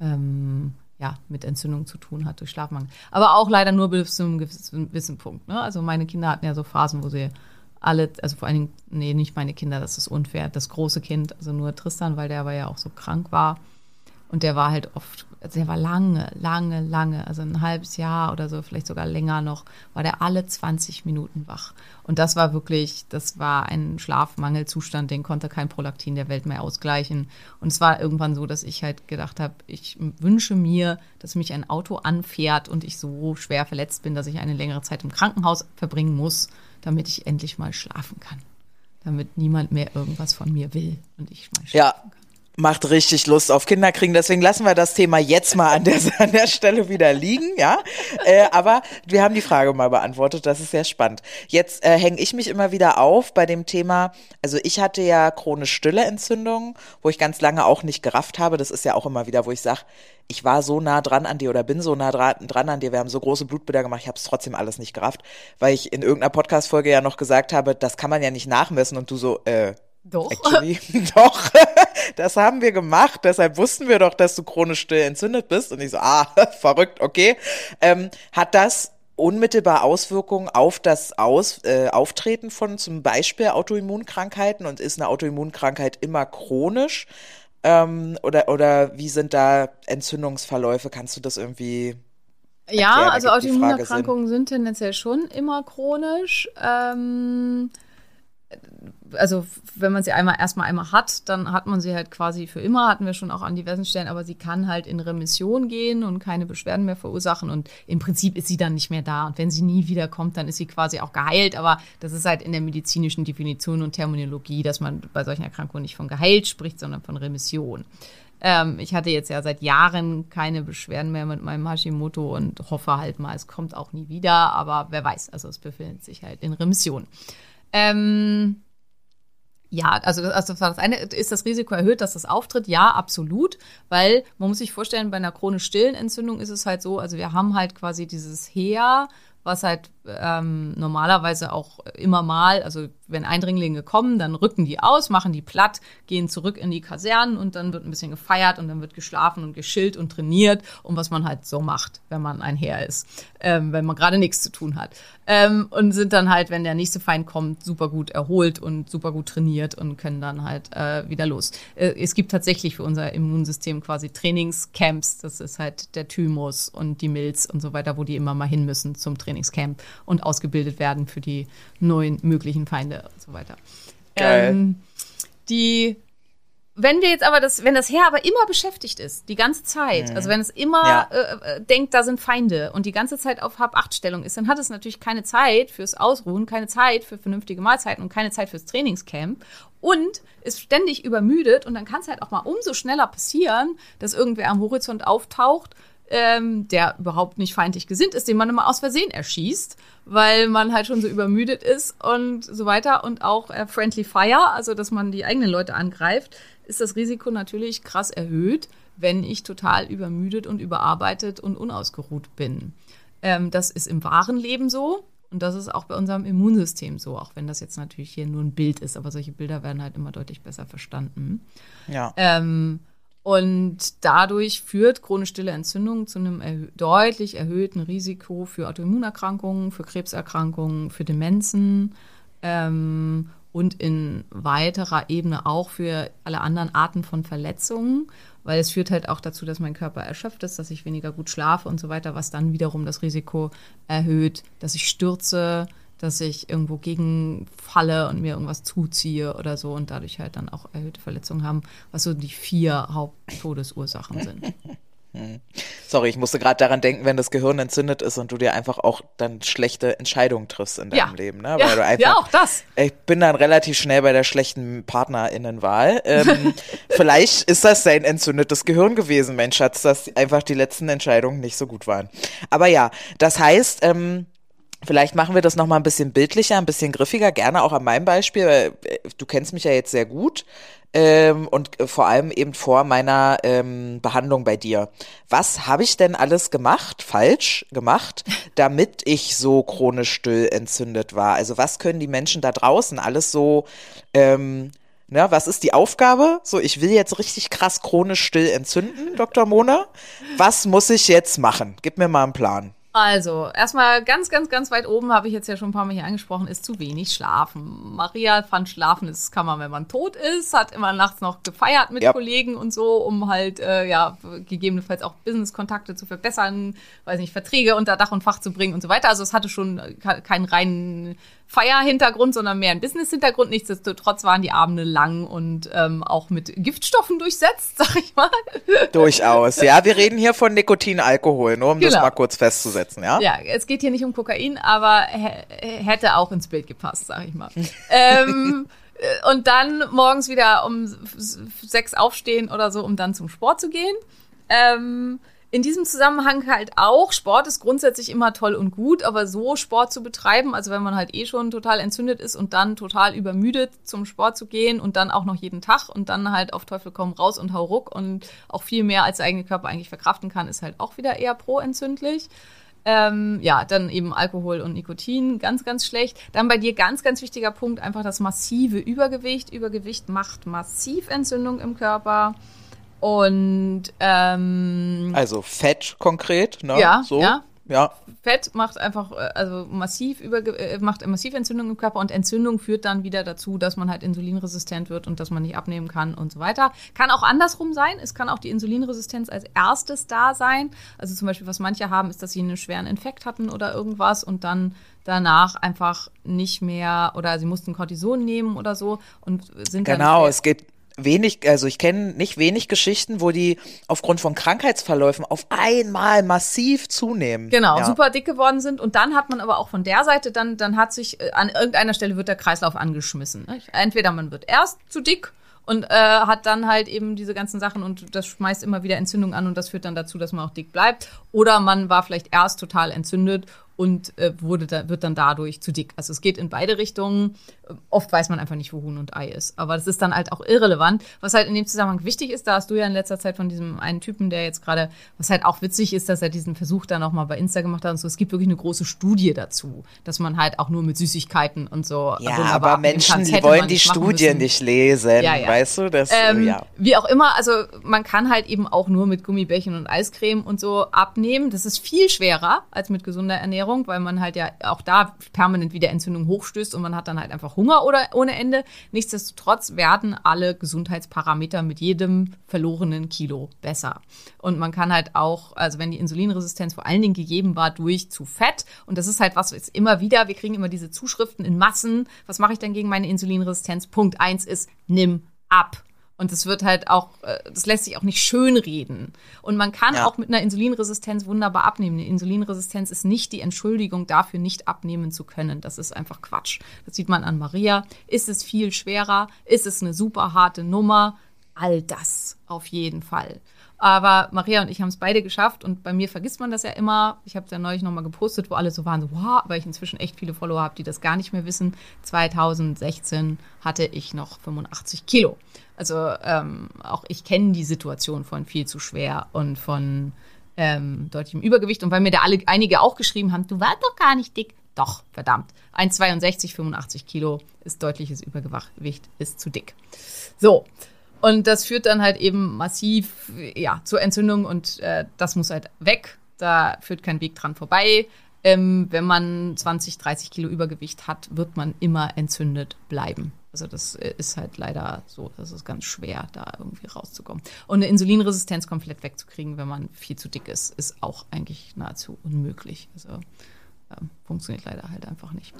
ähm, ja, mit Entzündung zu tun hat durch Schlafmangel. Aber auch leider nur bis zu einem gewissen, gewissen Punkt. Ne? Also meine Kinder hatten ja so Phasen, wo sie alle, also vor allen Dingen, nee, nicht meine Kinder, das ist unfair, das große Kind, also nur Tristan, weil der aber ja auch so krank war. Und der war halt oft, also der war lange, lange, lange, also ein halbes Jahr oder so, vielleicht sogar länger noch, war der alle 20 Minuten wach. Und das war wirklich, das war ein Schlafmangelzustand, den konnte kein Prolaktin der Welt mehr ausgleichen. Und es war irgendwann so, dass ich halt gedacht habe, ich wünsche mir, dass mich ein Auto anfährt und ich so schwer verletzt bin, dass ich eine längere Zeit im Krankenhaus verbringen muss, damit ich endlich mal schlafen kann. Damit niemand mehr irgendwas von mir will und ich mal schlafen Ja. kann. Macht richtig Lust auf Kinder kriegen, deswegen lassen wir das Thema jetzt mal an der, an der Stelle wieder liegen, ja. Äh, aber wir haben die Frage mal beantwortet, das ist sehr spannend. Jetzt äh, hänge ich mich immer wieder auf bei dem Thema, also ich hatte ja chronisch stille Entzündungen, wo ich ganz lange auch nicht gerafft habe. Das ist ja auch immer wieder, wo ich sage, ich war so nah dran an dir oder bin so nah dran, dran an dir, wir haben so große Blutbilder gemacht, ich habe es trotzdem alles nicht gerafft, weil ich in irgendeiner Podcast-Folge ja noch gesagt habe, das kann man ja nicht nachmessen und du so, äh, Doch. Actually, [laughs] doch. Das haben wir gemacht. Deshalb wussten wir doch, dass du chronisch still entzündet bist. Und ich so, ah, [laughs] verrückt, okay. Ähm, hat das unmittelbar Auswirkungen auf das Aus, äh, Auftreten von zum Beispiel Autoimmunkrankheiten? Und ist eine Autoimmunkrankheit immer chronisch? Ähm, oder, oder wie sind da Entzündungsverläufe? Kannst du das irgendwie Ja, also Autoimmunerkrankungen sind tendenziell schon immer chronisch. Ähm, also wenn man sie einmal erstmal einmal hat, dann hat man sie halt quasi für immer, hatten wir schon auch an diversen Stellen, aber sie kann halt in Remission gehen und keine Beschwerden mehr verursachen und im Prinzip ist sie dann nicht mehr da und wenn sie nie wieder kommt, dann ist sie quasi auch geheilt, aber das ist halt in der medizinischen Definition und Terminologie, dass man bei solchen Erkrankungen nicht von geheilt spricht, sondern von Remission. Ähm, ich hatte jetzt ja seit Jahren keine Beschwerden mehr mit meinem Hashimoto und hoffe halt mal, es kommt auch nie wieder, aber wer weiß, also es befindet sich halt in Remission. Ähm, ja, also, also das eine, ist das Risiko erhöht, dass das auftritt? Ja, absolut, weil man muss sich vorstellen, bei einer chronisch stillen Entzündung ist es halt so, also wir haben halt quasi dieses Heer, was halt ähm, normalerweise auch immer mal, also wenn Eindringlinge kommen, dann rücken die aus, machen die platt, gehen zurück in die Kasernen und dann wird ein bisschen gefeiert und dann wird geschlafen und geschillt und trainiert und was man halt so macht, wenn man ein Heer ist, ähm, wenn man gerade nichts zu tun hat. Ähm, und sind dann halt, wenn der nächste Feind kommt, super gut erholt und super gut trainiert und können dann halt äh, wieder los. Äh, es gibt tatsächlich für unser Immunsystem quasi Trainingscamps, das ist halt der Thymus und die Milz und so weiter, wo die immer mal hin müssen zum Trainingscamp und ausgebildet werden für die neuen möglichen Feinde und so weiter. Geil. Ähm, die wenn wir jetzt aber das, wenn das Heer aber immer beschäftigt ist, die ganze Zeit, also wenn es immer Ja. äh, äh, denkt, da sind Feinde und die ganze Zeit auf Hab-Acht-Stellung ist, dann hat es natürlich keine Zeit fürs Ausruhen, keine Zeit für vernünftige Mahlzeiten und keine Zeit fürs Trainingscamp und ist ständig übermüdet und dann kann es halt auch mal umso schneller passieren, dass irgendwer am Horizont auftaucht, ähm, der überhaupt nicht feindlich gesinnt ist, den man immer aus Versehen erschießt, weil man halt schon so übermüdet ist und so weiter. Und auch äh, Friendly Fire, also dass man die eigenen Leute angreift, ist das Risiko natürlich krass erhöht, wenn ich total übermüdet und überarbeitet und unausgeruht bin. Ähm, das ist im wahren Leben so. Und das ist auch bei unserem Immunsystem so, auch wenn das jetzt natürlich hier nur ein Bild ist, aber solche Bilder werden halt immer deutlich besser verstanden. Ja. Ähm, Und dadurch führt chronisch stille Entzündung zu einem erhö deutlich erhöhten Risiko für Autoimmunerkrankungen, für Krebserkrankungen, für Demenzen ähm, und in weiterer Ebene auch für alle anderen Arten von Verletzungen, weil es führt halt auch dazu, dass mein Körper erschöpft ist, dass ich weniger gut schlafe und so weiter, was dann wiederum das Risiko erhöht, dass ich stürze, dass ich irgendwo gegenfalle und mir irgendwas zuziehe oder so und dadurch halt dann auch erhöhte Verletzungen haben, was so die vier Haupttodesursachen sind. [laughs] Sorry, ich musste gerade daran denken, wenn das Gehirn entzündet ist und du dir einfach auch dann schlechte Entscheidungen triffst in deinem Ja. Leben, ne? Ja, Weil du einfach, ja, auch das. Ich bin dann relativ schnell bei der schlechten Partnerinnenwahl. Ähm, [laughs] vielleicht ist das sein entzündetes Gehirn gewesen, mein Schatz, dass einfach die letzten Entscheidungen nicht so gut waren. Aber ja, das heißt, ähm, Vielleicht machen wir das nochmal ein bisschen bildlicher, ein bisschen griffiger, gerne auch an meinem Beispiel, weil äh, du kennst mich ja jetzt sehr gut ähm, und äh, vor allem eben vor meiner ähm, Behandlung bei dir. Was habe ich denn alles gemacht, falsch gemacht, [laughs] damit ich so chronisch still entzündet war? Also was können die Menschen da draußen alles so, ähm, na, was ist die Aufgabe? So, ich will jetzt richtig krass chronisch still entzünden, Dr. Mona. Was muss ich jetzt machen? Gib mir mal einen Plan. Also, erstmal ganz, ganz, ganz weit oben, habe ich jetzt ja schon ein paar Mal hier angesprochen, ist zu wenig schlafen. Maria fand Schlafen, das kann man, wenn man tot ist, hat immer nachts noch gefeiert mit Ja. Kollegen und so, um halt, äh, ja, gegebenenfalls auch Business-Kontakte zu verbessern, weiß nicht, Verträge unter Dach und Fach zu bringen und so weiter. Also, es hatte schon ke- keinen reinen Feierhintergrund, sondern mehr einen Business-Hintergrund. Nichtsdestotrotz waren die Abende lang und ähm, auch mit Giftstoffen durchsetzt, [laughs] sag ich mal. Durchaus. Ja, wir reden hier von Nikotin, Alkohol, nur um das Genau. mal kurz festzusetzen, ja? Ja, es geht hier nicht um Kokain, aber hä- hätte auch ins Bild gepasst, sag ich mal. [laughs] ähm, äh, und dann morgens wieder um sechs aufstehen oder so, um dann zum Sport zu gehen. Ähm, in diesem Zusammenhang halt auch, Sport ist grundsätzlich immer toll und gut, aber so Sport zu betreiben, also wenn man halt eh schon total entzündet ist und dann total übermüdet zum Sport zu gehen und dann auch noch jeden Tag und dann halt auf Teufel komm raus und hau ruck und auch viel mehr als der eigene Körper eigentlich verkraften kann, ist halt auch wieder eher pro-entzündlich. Ähm, ja, dann eben Alkohol und Nikotin, ganz, ganz schlecht. Dann bei dir ganz, ganz wichtiger Punkt, einfach das massive Übergewicht. Übergewicht macht massiv Entzündung im Körper. Und ähm, Also Fett konkret, ne? Ja, so. ja. Ja, Fett macht einfach äh, also massiv Überge äh, macht massiv Entzündung im Körper und Entzündung führt dann wieder dazu, dass man halt insulinresistent wird und dass man nicht abnehmen kann und so weiter. Kann auch andersrum sein. Es kann auch die Insulinresistenz als erstes da sein. Also zum Beispiel, was manche haben, ist, dass sie einen schweren Infekt hatten oder irgendwas und dann danach einfach nicht mehr oder sie mussten Cortison nehmen oder so und sind genau. dann Es geht wenig, also ich kenne nicht wenig Geschichten, wo die aufgrund von Krankheitsverläufen auf einmal massiv zunehmen. Genau, ja. super dick geworden sind. Und dann hat man aber auch von der Seite, dann, dann hat sich äh, an irgendeiner Stelle wird der Kreislauf angeschmissen. Entweder man wird erst zu dick und äh, hat dann halt eben diese ganzen Sachen und das schmeißt immer wieder Entzündung an und das führt dann dazu, dass man auch dick bleibt. Oder man war vielleicht erst total entzündet und äh, wurde da, wird dann dadurch zu dick. Also es geht in beide Richtungen. Oft weiß man einfach nicht, wo Huhn und Ei ist. Aber das ist dann halt auch irrelevant. Was halt in dem Zusammenhang wichtig ist, da hast du ja in letzter Zeit von diesem einen Typen, der jetzt gerade, was halt auch witzig ist, dass er diesen Versuch dann auch mal bei Insta gemacht hat und so. Es gibt wirklich eine große Studie dazu, dass man halt auch nur mit Süßigkeiten und so. Ja, wunderbar aber Menschen, die wollen die müssen. nicht lesen, Ja, ja. weißt du? Das, Ähm, ja. Wie auch immer, also man kann halt eben auch nur mit Gummibärchen und Eiscreme und so abnehmen. Das ist viel schwerer als mit gesunder Ernährung, weil man halt ja auch da permanent wieder Entzündung hochstößt und man hat dann halt einfach Hunger oder ohne Ende. Nichtsdestotrotz werden alle Gesundheitsparameter mit jedem verlorenen Kilo besser. Und man kann halt auch, also wenn die Insulinresistenz vor allen Dingen gegeben war durch zu Fett, und das ist halt was jetzt immer wieder, wir kriegen immer diese Zuschriften in Massen, was mache ich denn gegen meine Insulinresistenz? Punkt eins ist, nimm ab. Und das wird halt auch, äh, das lässt sich auch nicht schönreden. Und man kann Ja. auch mit einer Insulinresistenz wunderbar abnehmen. Eine Insulinresistenz ist nicht die Entschuldigung dafür, nicht abnehmen zu können. Das ist einfach Quatsch. Das sieht man an Maria. Ist es viel schwerer? Ist es eine super harte Nummer? All das auf jeden Fall. Aber Maria und ich haben es beide geschafft und bei mir vergisst man das ja immer. Ich habe es ja neulich nochmal gepostet, wo alle so waren, so, wow, weil ich inzwischen echt viele Follower habe, die das gar nicht mehr wissen. 2016 hatte ich noch 85 Kilo. Also ähm, auch ich kenne die Situation von viel zu schwer und von ähm, deutlichem Übergewicht. Und weil mir da alle einige auch geschrieben haben, du warst doch gar nicht dick. Doch, verdammt. 1,62, 85 Kilo ist deutliches Übergewicht, ist zu dick. So. Und das führt dann halt eben massiv ja, zur Entzündung und äh, das muss halt weg. Da führt kein Weg dran vorbei. Ähm, wenn man 20, 30 Kilo Übergewicht hat, wird man immer entzündet bleiben. Also das äh, ist halt leider so, das ist ganz schwer, da irgendwie rauszukommen. Und eine Insulinresistenz komplett wegzukriegen, wenn man viel zu dick ist, ist auch eigentlich nahezu unmöglich. Also ähm, funktioniert leider halt einfach nicht.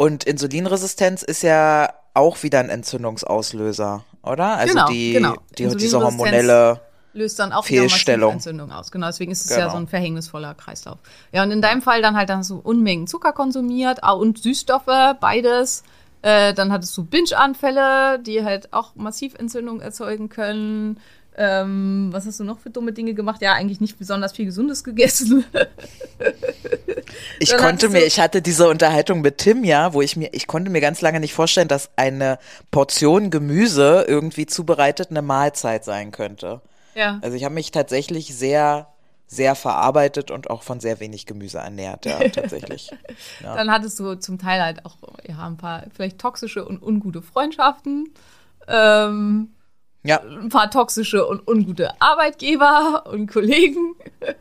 Und Insulinresistenz ist ja auch wieder ein Entzündungsauslöser, oder? Also Genau, die, genau. die, diese hormonelle. löst dann auch Fehlstellung. Entzündung aus. Genau, deswegen ist es ja Genau. so ein verhängnisvoller Kreislauf. Ja, und in deinem Fall dann halt dann so Unmengen Zucker konsumiert und Süßstoffe, beides. Äh, dann hattest du Binge-Anfälle, die halt auch massiv Entzündung erzeugen können. Ähm, was hast du noch für dumme Dinge gemacht? Ja, eigentlich nicht besonders viel Gesundes gegessen. Ich [laughs] Dann konnte mir, ich hatte diese Unterhaltung mit Tim, ja, wo ich mir, ich konnte mir ganz lange nicht vorstellen, dass eine Portion Gemüse irgendwie zubereitet eine Mahlzeit sein könnte. ja. Also ich habe mich tatsächlich sehr, sehr verarbeitet und auch von sehr wenig Gemüse ernährt, ja, [laughs] tatsächlich. Ja. Dann hattest du zum Teil halt auch ja, ein paar vielleicht toxische und ungute Freundschaften. Ähm, Ja, ein paar toxische und ungute Arbeitgeber und Kollegen.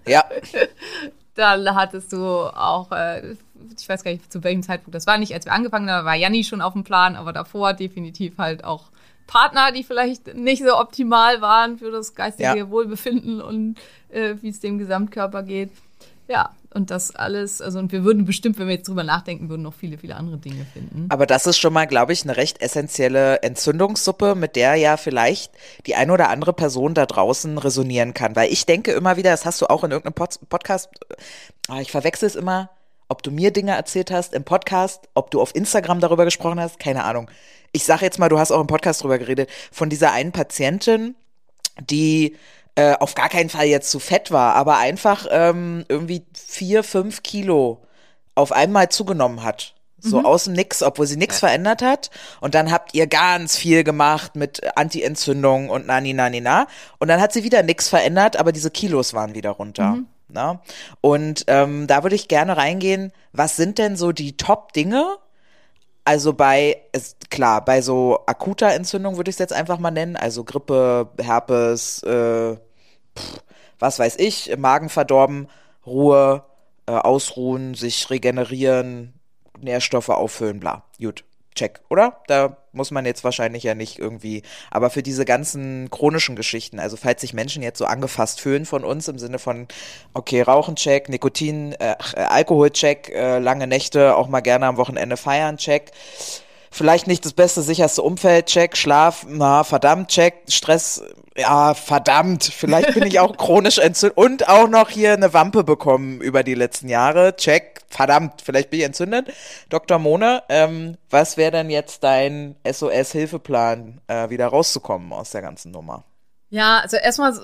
ja. [laughs] Dann hattest du auch, äh, ich weiß gar nicht, zu welchem Zeitpunkt das war, nicht als wir angefangen haben, war Janni schon auf dem Plan, aber davor definitiv halt auch Partner, die vielleicht nicht so optimal waren für das geistige Ja. Wohlbefinden und äh, wie es dem Gesamtkörper geht. Ja, und das alles, also und wir würden bestimmt, wenn wir jetzt drüber nachdenken würden, noch viele, viele andere Dinge finden. Aber das ist schon mal, glaube ich, eine recht essentielle Entzündungssuppe, mit der ja vielleicht die ein oder andere Person da draußen resonieren kann. Weil ich denke immer wieder, das hast du auch in irgendeinem Pod Podcast, ah, ich verwechsel es immer, ob du mir Dinge erzählt hast im Podcast, ob du auf Instagram darüber gesprochen hast, keine Ahnung. Ich sage jetzt mal, du hast auch im Podcast drüber geredet, von dieser einen Patientin, die äh, auf gar keinen Fall jetzt zu fett war, aber einfach ähm, irgendwie vier, fünf Kilo auf einmal zugenommen hat. So aus dem Nix, obwohl sie nichts verändert hat. Und dann habt ihr ganz viel gemacht mit Anti-Entzündung und nani, nani, na. Und dann hat sie wieder nichts verändert, aber diese Kilos waren wieder runter. Na? Und ähm, da würde ich gerne reingehen, was sind denn so die Top-Dinge, also bei, ist klar, bei so akuter Entzündung würde ich es jetzt einfach mal nennen, also Grippe, Herpes, äh, pff, was weiß ich, Magen verdorben, Ruhe, äh, ausruhen, sich regenerieren, Nährstoffe auffüllen, bla. Gut, check, oder? Da muss man jetzt wahrscheinlich ja nicht irgendwie, aber für diese ganzen chronischen Geschichten, also falls sich Menschen jetzt so angefasst fühlen von uns im Sinne von, okay, Rauchen-Check, Nikotin, äh, äh, Alkohol-Check, äh, lange Nächte, auch mal gerne am Wochenende feiern, Check. Vielleicht nicht das beste, sicherste Umfeld, check, Schlaf, na, verdammt, check, Stress, ja, verdammt, vielleicht bin ich auch [laughs] chronisch entzündet und auch noch hier eine Wampe bekommen über die letzten Jahre, check, verdammt, vielleicht bin ich entzündet. Dr. Mone, ähm, was wäre denn jetzt dein SOS-Hilfeplan, äh, wieder rauszukommen aus der ganzen Nummer? Ja, also erstmal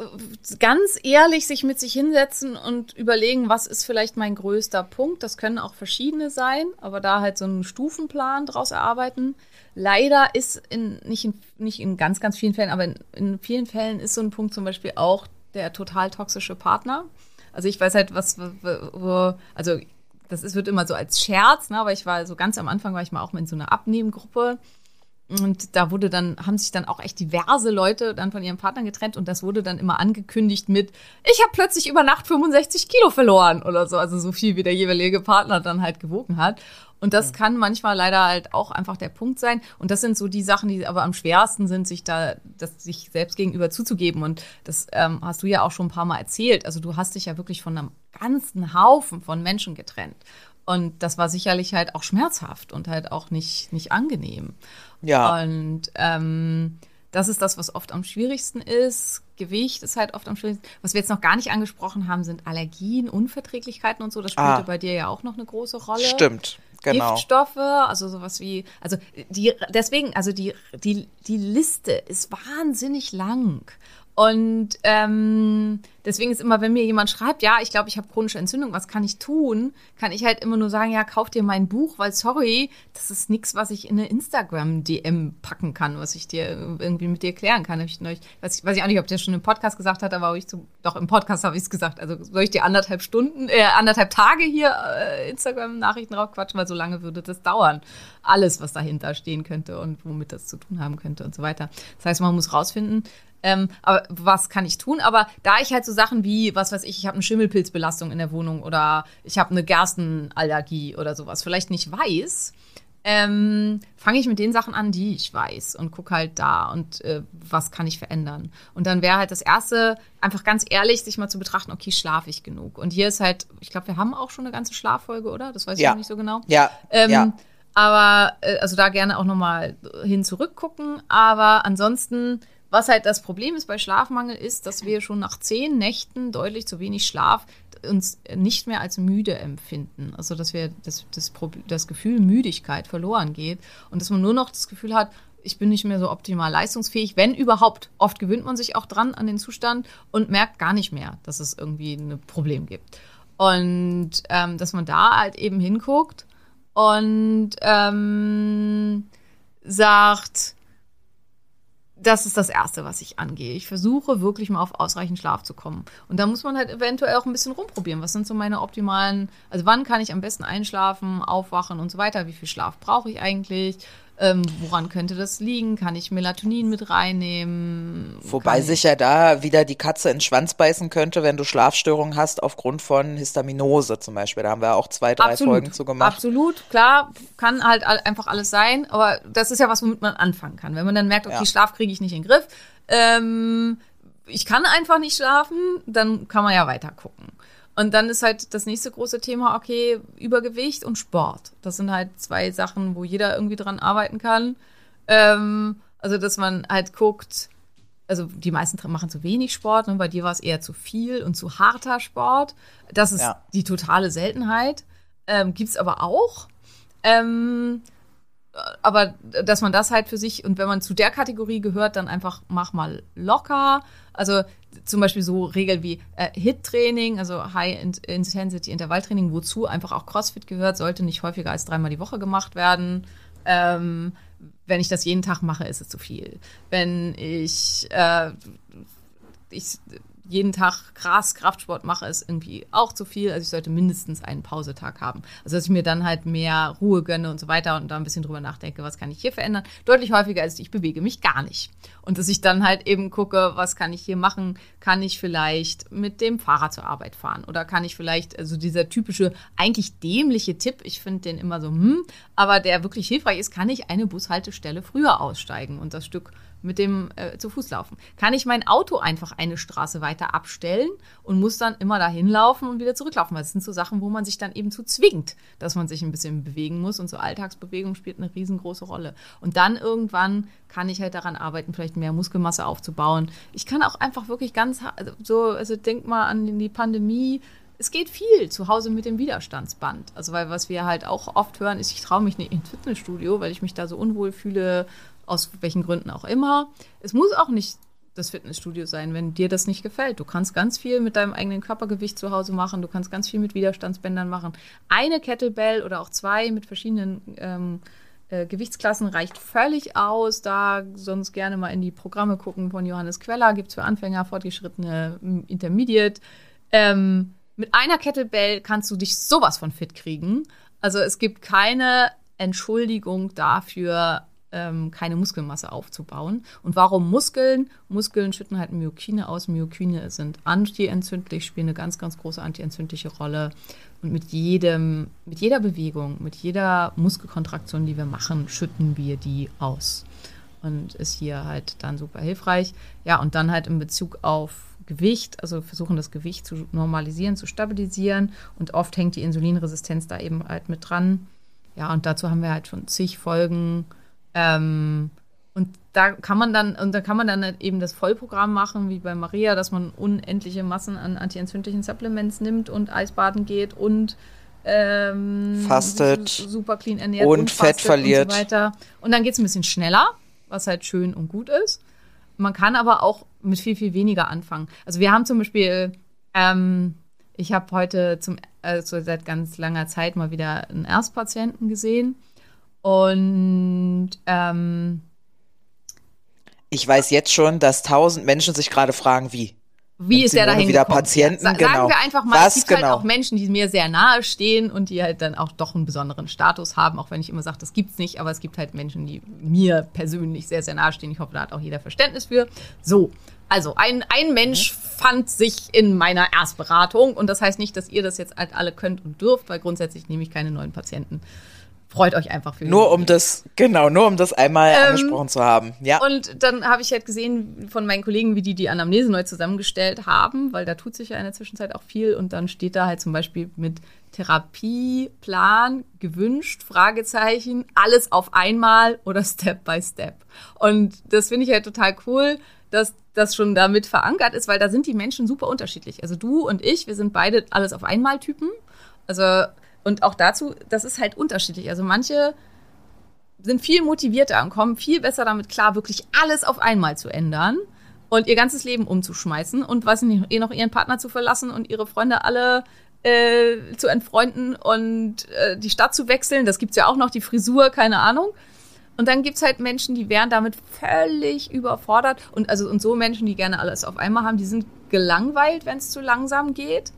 ganz ehrlich sich mit sich hinsetzen und überlegen, was ist vielleicht mein größter Punkt. Das können auch verschiedene sein, aber da halt so einen Stufenplan draus erarbeiten. Leider ist in, nicht, in, nicht in ganz, ganz vielen Fällen, aber in, in vielen Fällen ist so ein Punkt zum Beispiel auch der total toxische Partner. Also ich weiß halt, was, wo, also das ist, wird immer so als Scherz, ne, aber ich war so ganz am Anfang war ich mal auch mal in so einer Abnehmgruppe und da wurde dann, haben sich dann auch echt diverse Leute dann von ihren Partnern getrennt und das wurde dann immer angekündigt mit, ich habe plötzlich über Nacht 65 Kilo verloren oder so, also so viel wie der jeweilige Partner dann halt gewogen hat. Und das kann manchmal leider halt auch einfach der Punkt sein. Und das sind so die Sachen, die aber am schwersten sind, sich da, das sich selbst gegenüber zuzugeben. Und das ähm, hast du ja auch schon ein paar Mal erzählt. Also du hast dich ja wirklich von einem ganzen Haufen von Menschen getrennt. Und das war sicherlich halt auch schmerzhaft und halt auch nicht, nicht angenehm. Ja. Und ähm, das ist das, was oft am schwierigsten ist. Gewicht ist halt oft am schwierigsten. Was wir jetzt noch gar nicht angesprochen haben, sind Allergien, Unverträglichkeiten und so. Das spielte Ah. bei dir ja auch noch eine große Rolle. Stimmt, genau. Giftstoffe, also sowas wie, also die, deswegen, also die, die, die Liste ist wahnsinnig lang. Und ähm, deswegen ist immer, wenn mir jemand schreibt, ja, ich glaube, ich habe chronische Entzündung, was kann ich tun? Kann ich halt immer nur sagen, ja, kauf dir mein Buch, weil sorry, das ist nichts, was ich in eine Instagram-DM packen kann, was ich dir irgendwie mit dir klären kann. Ich neulich, weiß, ich, weiß ich auch nicht, ob der schon im Podcast gesagt hat, aber ich zu, doch im Podcast habe ich es gesagt. Also soll ich dir anderthalb Stunden, äh, anderthalb Tage hier äh, Instagram-Nachrichten drauf quatschen, weil so lange würde das dauern. Alles, was dahinter stehen könnte und womit das zu tun haben könnte und so weiter. Das heißt, man muss rausfinden, ähm, aber was kann ich tun? Aber da ich halt so Sachen wie, was weiß ich, ich habe eine Schimmelpilzbelastung in der Wohnung oder ich habe eine Gerstenallergie oder sowas vielleicht nicht weiß, ähm, fange ich mit den Sachen an, die ich weiß und gucke halt da und äh, was kann ich verändern. Und dann wäre halt das Erste, einfach ganz ehrlich, sich mal zu betrachten, okay, schlafe ich genug? Und hier ist halt, ich glaube, wir haben auch schon eine ganze Schlaffolge, oder? Das weiß ich Ja. noch nicht so genau. Ja, Ähm, ja. Aber, äh, also da gerne auch nochmal hin zurückgucken. Aber ansonsten, was halt das Problem ist bei Schlafmangel, ist, dass wir schon nach zehn Nächten deutlich zu wenig Schlaf uns nicht mehr als müde empfinden. Also, dass wir das, das, das Gefühl Müdigkeit verloren geht und dass man nur noch das Gefühl hat, ich bin nicht mehr so optimal leistungsfähig, wenn überhaupt. Oft gewöhnt man sich auch dran an den Zustand und merkt gar nicht mehr, dass es irgendwie ein Problem gibt. Und ähm, dass man da halt eben hinguckt und ähm, sagt, das ist das Erste, was ich angehe. Ich versuche wirklich mal auf ausreichend Schlaf zu kommen. Und da muss man halt eventuell auch ein bisschen rumprobieren. Was sind so meine optimalen, also wann kann ich am besten einschlafen, aufwachen und so weiter? Wie viel Schlaf brauche ich eigentlich? Ähm, woran könnte das liegen? Kann ich Melatonin mit reinnehmen? Wobei sich ja da wieder die Katze in den Schwanz beißen könnte, wenn du Schlafstörungen hast aufgrund von Histaminose zum Beispiel. Da haben wir auch zwei, drei Folgen zu gemacht. Absolut, klar, kann halt einfach alles sein, aber das ist ja was, womit man anfangen kann. Wenn man dann merkt, okay, Ja. Schlaf kriege ich nicht in den Griff, ähm, ich kann einfach nicht schlafen, dann kann man ja weiter gucken. Und dann ist halt das nächste große Thema, okay, Übergewicht und Sport. Das sind halt zwei Sachen, wo jeder irgendwie dran arbeiten kann. Ähm, also, dass man halt guckt, also die meisten machen zu wenig Sport, ne? bei dir war es eher zu viel und zu harter Sport. Das ist Ja. die totale Seltenheit. Ähm, Gibt es aber auch. Ähm, aber dass man das halt für sich und wenn man zu der Kategorie gehört, dann einfach mach mal locker. Also zum Beispiel so Regeln wie äh, HIT-Training, also High-Intensity-Intervalltraining, wozu einfach auch CrossFit gehört, sollte nicht häufiger als dreimal die Woche gemacht werden. Ähm, wenn ich das jeden Tag mache, ist es zu viel. Wenn ich, äh, ich jeden Tag krass Kraftsport mache, ist irgendwie auch zu viel. Also ich sollte mindestens einen Pausetag haben. Also dass ich mir dann halt mehr Ruhe gönne und so weiter und da ein bisschen drüber nachdenke, was kann ich hier verändern. Deutlich häufiger als ich bewege mich gar nicht. Und dass ich dann halt eben gucke, was kann ich hier machen? Kann ich vielleicht mit dem Fahrrad zur Arbeit fahren? Oder kann ich vielleicht, also dieser typische, eigentlich dämliche Tipp, ich finde den immer so, hm, aber der wirklich hilfreich ist, kann ich eine Bushaltestelle früher aussteigen und das Stück mit dem äh, zu Fuß laufen. Kann ich mein Auto einfach eine Straße weiter abstellen und muss dann immer dahin laufen und wieder zurücklaufen? Weil das sind so Sachen, wo man sich dann eben zu zwingt, dass man sich ein bisschen bewegen muss und so Alltagsbewegung spielt eine riesengroße Rolle. Und dann irgendwann kann ich halt daran arbeiten, vielleicht mehr Muskelmasse aufzubauen. Ich kann auch einfach wirklich ganz also so, also denk mal an die Pandemie. Es geht viel zu Hause mit dem Widerstandsband. Also, weil was wir halt auch oft hören, ist, ich traue mich nicht ins Fitnessstudio, weil ich mich da so unwohl fühle, aus welchen Gründen auch immer. Es muss auch nicht das Fitnessstudio sein, wenn dir das nicht gefällt. Du kannst ganz viel mit deinem eigenen Körpergewicht zu Hause machen. Du kannst ganz viel mit Widerstandsbändern machen. Eine Kettlebell oder auch zwei mit verschiedenen ähm, äh, Gewichtsklassen reicht völlig aus. Da sonst gerne mal in die Programme gucken von Johannes Queller. Gibt es für Anfänger, Fortgeschrittene, Intermediate. Ähm, mit einer Kettlebell kannst du dich sowas von fit kriegen. Also es gibt keine Entschuldigung dafür, ähm, keine Muskelmasse aufzubauen. Und warum Muskeln? Muskeln schütten halt Myokine aus. Myokine sind antientzündlich, spielen eine ganz, ganz große antientzündliche Rolle. Und mit jedem, mit jeder Bewegung, mit jeder Muskelkontraktion, die wir machen, schütten wir die aus. Und ist hier halt dann super hilfreich. Ja, und dann halt in Bezug auf Gewicht, also versuchen das Gewicht zu normalisieren, zu stabilisieren. Und oft hängt die Insulinresistenz da eben halt mit dran. Ja, und dazu haben wir halt schon zig Folgen. Ähm, und da kann man dann, und da kann man dann halt eben das Vollprogramm machen, wie bei Maria, dass man unendliche Massen an antientzündlichen Supplements nimmt und Eisbaden geht und ähm, Fastet su- super clean ernährt und Fett fastet verliert. Und so weiter. Und dann geht es ein bisschen schneller, was halt schön und gut ist. Man kann aber auch, mit viel, viel weniger anfangen. Also wir haben zum Beispiel, ähm, ich habe heute zum, also seit ganz langer Zeit mal wieder einen Erstpatienten gesehen. Und ähm, Ich weiß jetzt schon, dass tausend Menschen sich gerade fragen, wie. wie ist der Simone dahin wieder gekommen? Patienten, Sa genau. Sagen wir einfach mal, Was es gibt halt genau? auch Menschen, die mir sehr nahe stehen und die halt dann auch doch einen besonderen Status haben, auch wenn ich immer sage, das gibt's nicht, aber es gibt halt Menschen, die mir persönlich sehr, sehr nahe stehen. Ich hoffe, da hat auch jeder Verständnis für. So, also ein, ein Mensch fand sich in meiner Erstberatung und das heißt nicht, dass ihr das jetzt halt alle könnt und dürft, weil grundsätzlich nehme ich keine neuen Patienten. Freut euch einfach für Nur um das, genau, nur um das einmal angesprochen zu haben. Ja. Ähm, Und dann habe ich halt gesehen von meinen Kollegen, wie die die Anamnese neu zusammengestellt haben, weil da tut sich ja in der Zwischenzeit auch viel. Und dann steht da halt zum Beispiel mit Therapieplan gewünscht, Fragezeichen, alles auf einmal oder Step by Step. Und das finde ich halt total cool, dass das schon damit verankert ist, weil da sind die Menschen super unterschiedlich. Also du und ich, wir sind beide alles auf einmal Typen. Also und auch dazu, das ist halt unterschiedlich. Also manche sind viel motivierter und kommen viel besser damit klar, wirklich alles auf einmal zu ändern und ihr ganzes Leben umzuschmeißen und weiß nicht, ihr noch ihren Partner zu verlassen und ihre Freunde alle äh, zu entfreunden und äh, die Stadt zu wechseln. Das gibt's ja auch noch, die Frisur, keine Ahnung. Und dann gibt's halt Menschen, die wären damit völlig überfordert. Und also und so Menschen, die gerne alles auf einmal haben, die sind gelangweilt, wenn es zu langsam geht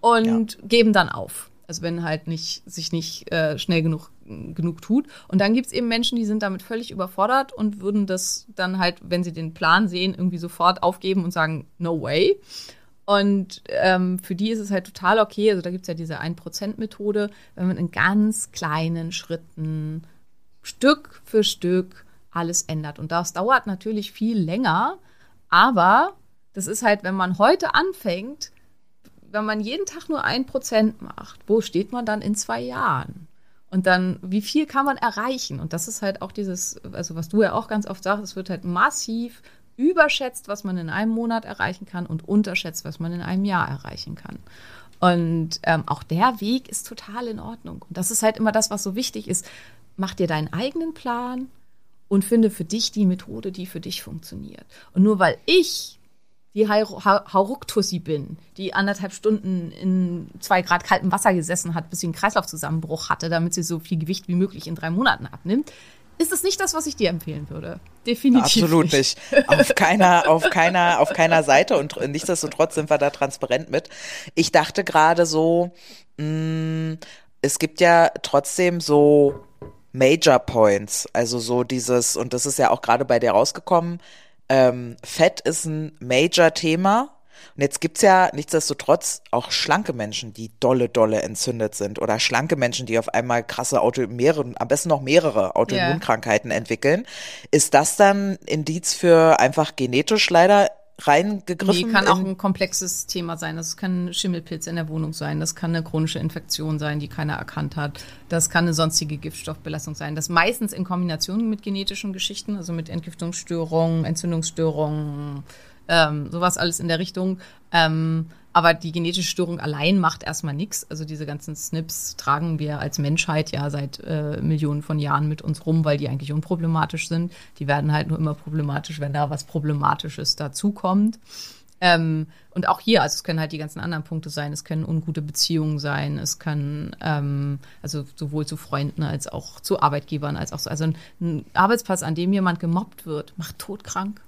und geben dann auf. Also wenn halt nicht sich nicht äh, schnell genug genug tut. Und dann gibt's eben Menschen, die sind damit völlig überfordert und würden das dann halt, wenn sie den Plan sehen, irgendwie sofort aufgeben und sagen, no way. Und ähm, für die ist es halt total okay. Also da gibt's ja diese 1%-Methode, wenn man in ganz kleinen Schritten Stück für Stück alles ändert. Und das dauert natürlich viel länger, aber das ist halt, wenn man heute anfängt, wenn man jeden Tag nur ein Prozent macht, wo steht man dann in zwei Jahren? Und dann, wie viel kann man erreichen? Und das ist halt auch dieses, also was du ja auch ganz oft sagst, es wird halt massiv überschätzt, was man in einem Monat erreichen kann und unterschätzt, was man in einem Jahr erreichen kann. Und ähm, auch der Weg ist total in Ordnung. Und das ist halt immer das, was so wichtig ist. Mach dir deinen eigenen Plan und finde für dich die Methode, die für dich funktioniert. Und nur weil ich die Hau- Hau- Haurucktussi bin, die anderthalb Stunden in zwei Grad kaltem Wasser gesessen hat, bis sie einen Kreislaufzusammenbruch hatte, damit sie so viel Gewicht wie möglich in drei Monaten abnimmt, ist es nicht das, was ich dir empfehlen würde. Definitiv Absolut nicht. Auf keiner, auf keiner, auf keiner Seite und nichtsdestotrotz sind wir da transparent mit. Ich dachte gerade so, mh, es gibt ja trotzdem so Major Points, also so dieses, und das ist ja auch gerade bei dir rausgekommen, ähm, Fett ist ein Major-Thema. Und jetzt gibt's ja nichtsdestotrotz auch schlanke Menschen, die dolle, dolle entzündet sind. Oder schlanke Menschen, die auf einmal krasse Auto, mehrere, am besten noch mehrere Autoimmunkrankheiten entwickeln. Ist das dann Indiz für einfach genetisch leider reingegriffen? Nee, kann auch in- ein komplexes Thema sein. Das kann Schimmelpilz in der Wohnung sein. Das kann eine chronische Infektion sein, die keiner erkannt hat. Das kann eine sonstige Giftstoffbelastung sein. Das meistens in Kombination mit genetischen Geschichten, also mit Entgiftungsstörungen, Entzündungsstörungen, ähm, sowas alles in der Richtung. Ähm, aber die genetische Störung allein macht erstmal nichts. Also diese ganzen SNPs tragen wir als Menschheit ja seit äh, Millionen von Jahren mit uns rum, weil die eigentlich unproblematisch sind. Die werden halt nur immer problematisch, wenn da was Problematisches dazukommt. Ähm, und auch hier, also es können halt die ganzen anderen Punkte sein. Es können ungute Beziehungen sein. Es können, ähm, also sowohl zu Freunden als auch zu Arbeitgebern, als auch so. Also ein, ein Arbeitsplatz, an dem jemand gemobbt wird, macht todkrank.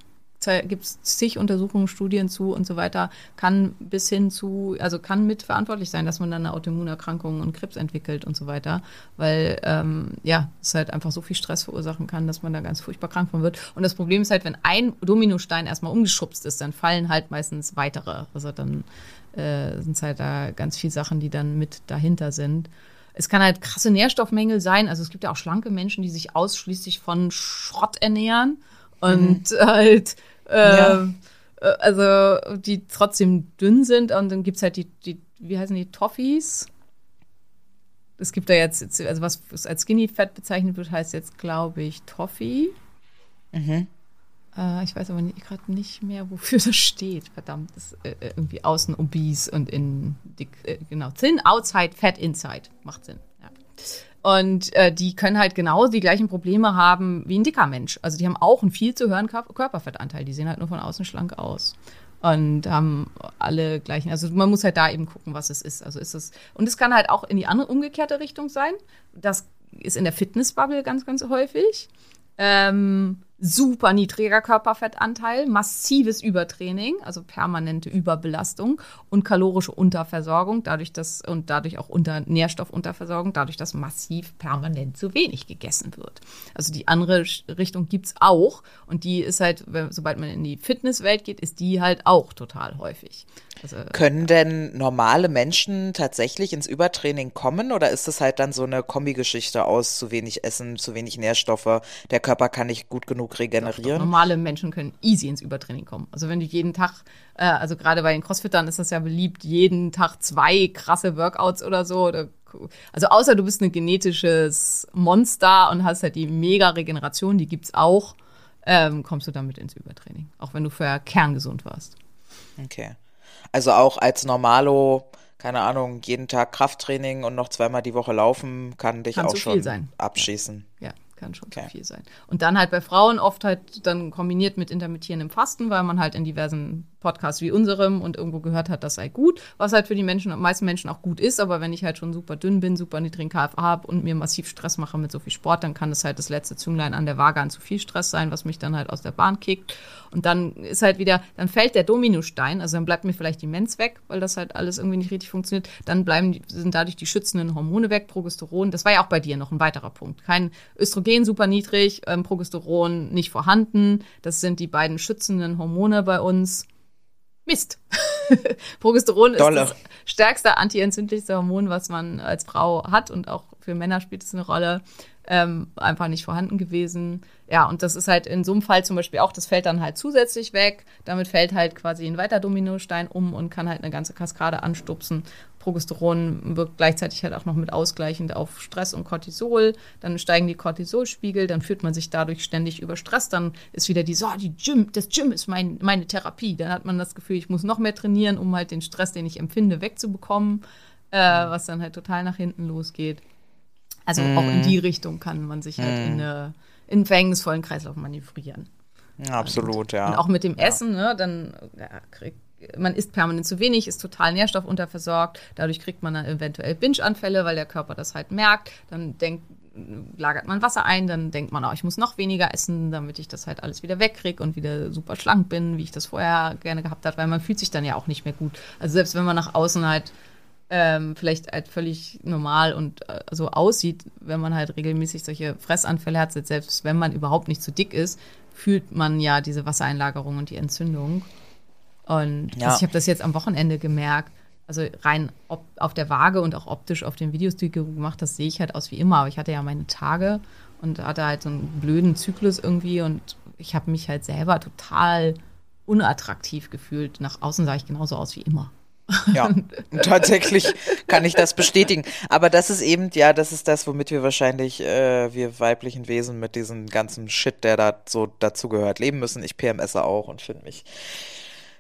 Gibt es zig Untersuchungen, Studien zu und so weiter, kann bis hin zu, also kann mitverantwortlich sein, dass man dann eine Autoimmunerkrankung und Krebs entwickelt und so weiter, weil ähm, ja, es halt einfach so viel Stress verursachen kann, dass man da ganz furchtbar krank von wird. Und das Problem ist halt, wenn ein Dominostein erstmal umgeschubst ist, dann fallen halt meistens weitere. Also dann äh, sind halt da ganz viele Sachen, die dann mit dahinter sind. Es kann halt krasse Nährstoffmängel sein. Also es gibt ja auch schlanke Menschen, die sich ausschließlich von Schrott ernähren und [laughs] halt äh, Ja. äh, also die trotzdem dünn sind und dann gibt's halt die, die wie heißen die, Toffees? Es gibt da jetzt, also was als Skinny Fat bezeichnet wird, heißt jetzt, glaube ich, Toffee. Äh, ich weiß aber gerade nicht mehr, wofür das steht. Verdammt, das ist äh, irgendwie außen obese und innen dick. Äh, genau, thin outside, fat inside. Macht Sinn. Und äh, die können halt genauso die gleichen Probleme haben wie ein dicker Mensch. Also die haben auch einen viel zu höheren Kör- Körperfettanteil. Die sehen halt nur von außen schlank aus. Und haben alle gleichen, also man muss halt da eben gucken, was es ist. Also ist es, und es kann halt auch in die andere umgekehrte Richtung sein. Das ist in der Fitnessbubble ganz, ganz häufig. Ähm, super niedriger Körperfettanteil, massives Übertraining, also permanente Überbelastung und kalorische Unterversorgung, dadurch dass und dadurch auch unter Nährstoffunterversorgung, dadurch, dass massiv permanent zu wenig gegessen wird. Also die andere Richtung gibt's auch und die ist halt, sobald man in die Fitnesswelt geht, ist die halt auch total häufig. Also, Können denn normale Menschen tatsächlich ins Übertraining kommen oder ist es halt dann so eine Kombigeschichte aus zu wenig Essen, zu wenig Nährstoffe, der Körper kann nicht gut genug regenerieren? Normale Menschen können easy ins Übertraining kommen. Also wenn du jeden Tag, äh, also gerade bei den Crossfittern ist das ja beliebt, jeden Tag zwei krasse Workouts oder so. Oder, also außer du bist ein genetisches Monster und hast halt die mega Regeneration, die gibt's auch, ähm, kommst du damit ins Übertraining. Auch wenn du vorher kerngesund warst. Okay. Also auch als Normalo, keine Ahnung, jeden Tag Krafttraining und noch zweimal die Woche laufen, kann dich Kann auch schon sein. abschießen. Ja, kann schon Okay. zu viel sein. Und dann halt bei Frauen oft halt dann kombiniert mit intermittierendem Fasten, weil man halt in diversen Podcasts wie unserem und irgendwo gehört hat, das sei gut, was halt für die Menschen, meisten Menschen auch gut ist, aber wenn ich halt schon super dünn bin, super niedrigen KFA habe und mir massiv Stress mache mit so viel Sport, dann kann das halt das letzte Zünglein an der Waage an zu viel Stress sein, was mich dann halt aus der Bahn kickt. Und dann ist halt wieder, dann fällt der Dominostein, also dann bleibt mir vielleicht die Mens weg, weil das halt alles irgendwie nicht richtig funktioniert. Dann bleiben, sind dadurch die schützenden Hormone weg, Progesteron. Das war ja auch bei dir noch ein weiterer Punkt. Kein Östrogen super niedrig, ähm, Progesteron nicht vorhanden. Das sind die beiden schützenden Hormone bei uns. Mist. [laughs] Progesteron Dolle. ist das stärkste antientzündlichste Hormon, was man als Frau hat und auch für Männer spielt es eine Rolle. Ähm, einfach nicht vorhanden gewesen. Ja, und das ist halt in so einem Fall zum Beispiel auch, das fällt dann halt zusätzlich weg. Damit fällt halt quasi ein weiter Dominostein um und kann halt eine ganze Kaskade anstupsen. Progesteron wirkt gleichzeitig halt auch noch mit ausgleichend auf Stress und Cortisol. Dann steigen die Cortisolspiegel, dann fühlt man sich dadurch ständig über Stress. Dann ist wieder die, so, die Gym, das Gym ist mein, meine Therapie. Dann hat man das Gefühl, ich muss noch mehr trainieren, um halt den Stress, den ich empfinde, wegzubekommen, äh, was dann halt total nach hinten losgeht. Also auch in die Richtung kann man sich halt in, eine, in einen verhängnisvollen Kreislauf manövrieren. Ja, absolut, ja. Und auch mit dem Essen, ne, dann ja, kriegt man isst permanent zu wenig, ist total nährstoffunterversorgt. Dadurch kriegt man dann eventuell Binge-Anfälle, weil der Körper das halt merkt. Dann denkt, lagert man Wasser ein, dann denkt man, oh, ich muss noch weniger essen, damit ich das halt alles wieder wegkriege und wieder super schlank bin, wie ich das vorher gerne gehabt habe, weil man fühlt sich dann ja auch nicht mehr gut. Also selbst wenn man nach außen halt ähm, vielleicht halt völlig normal und äh, so aussieht, wenn man halt regelmäßig solche Fressanfälle hat, selbst wenn man überhaupt nicht zu dick ist, fühlt man ja diese Wassereinlagerung und die Entzündung. Und Ja. also ich habe das jetzt am Wochenende gemerkt. Also rein op auf der Waage und auch optisch auf den Videos, die du gemacht hast, sehe ich halt aus wie immer. Aber ich hatte ja meine Tage und hatte halt so einen blöden Zyklus irgendwie und ich habe mich halt selber total unattraktiv gefühlt. Nach außen sah ich genauso aus wie immer. Ja, [laughs] tatsächlich kann ich das bestätigen. Aber das ist eben, ja, das ist das, womit wir wahrscheinlich, äh, wir weiblichen Wesen mit diesem ganzen Shit, der da so dazugehört, leben müssen. Ich PMSe auch und finde mich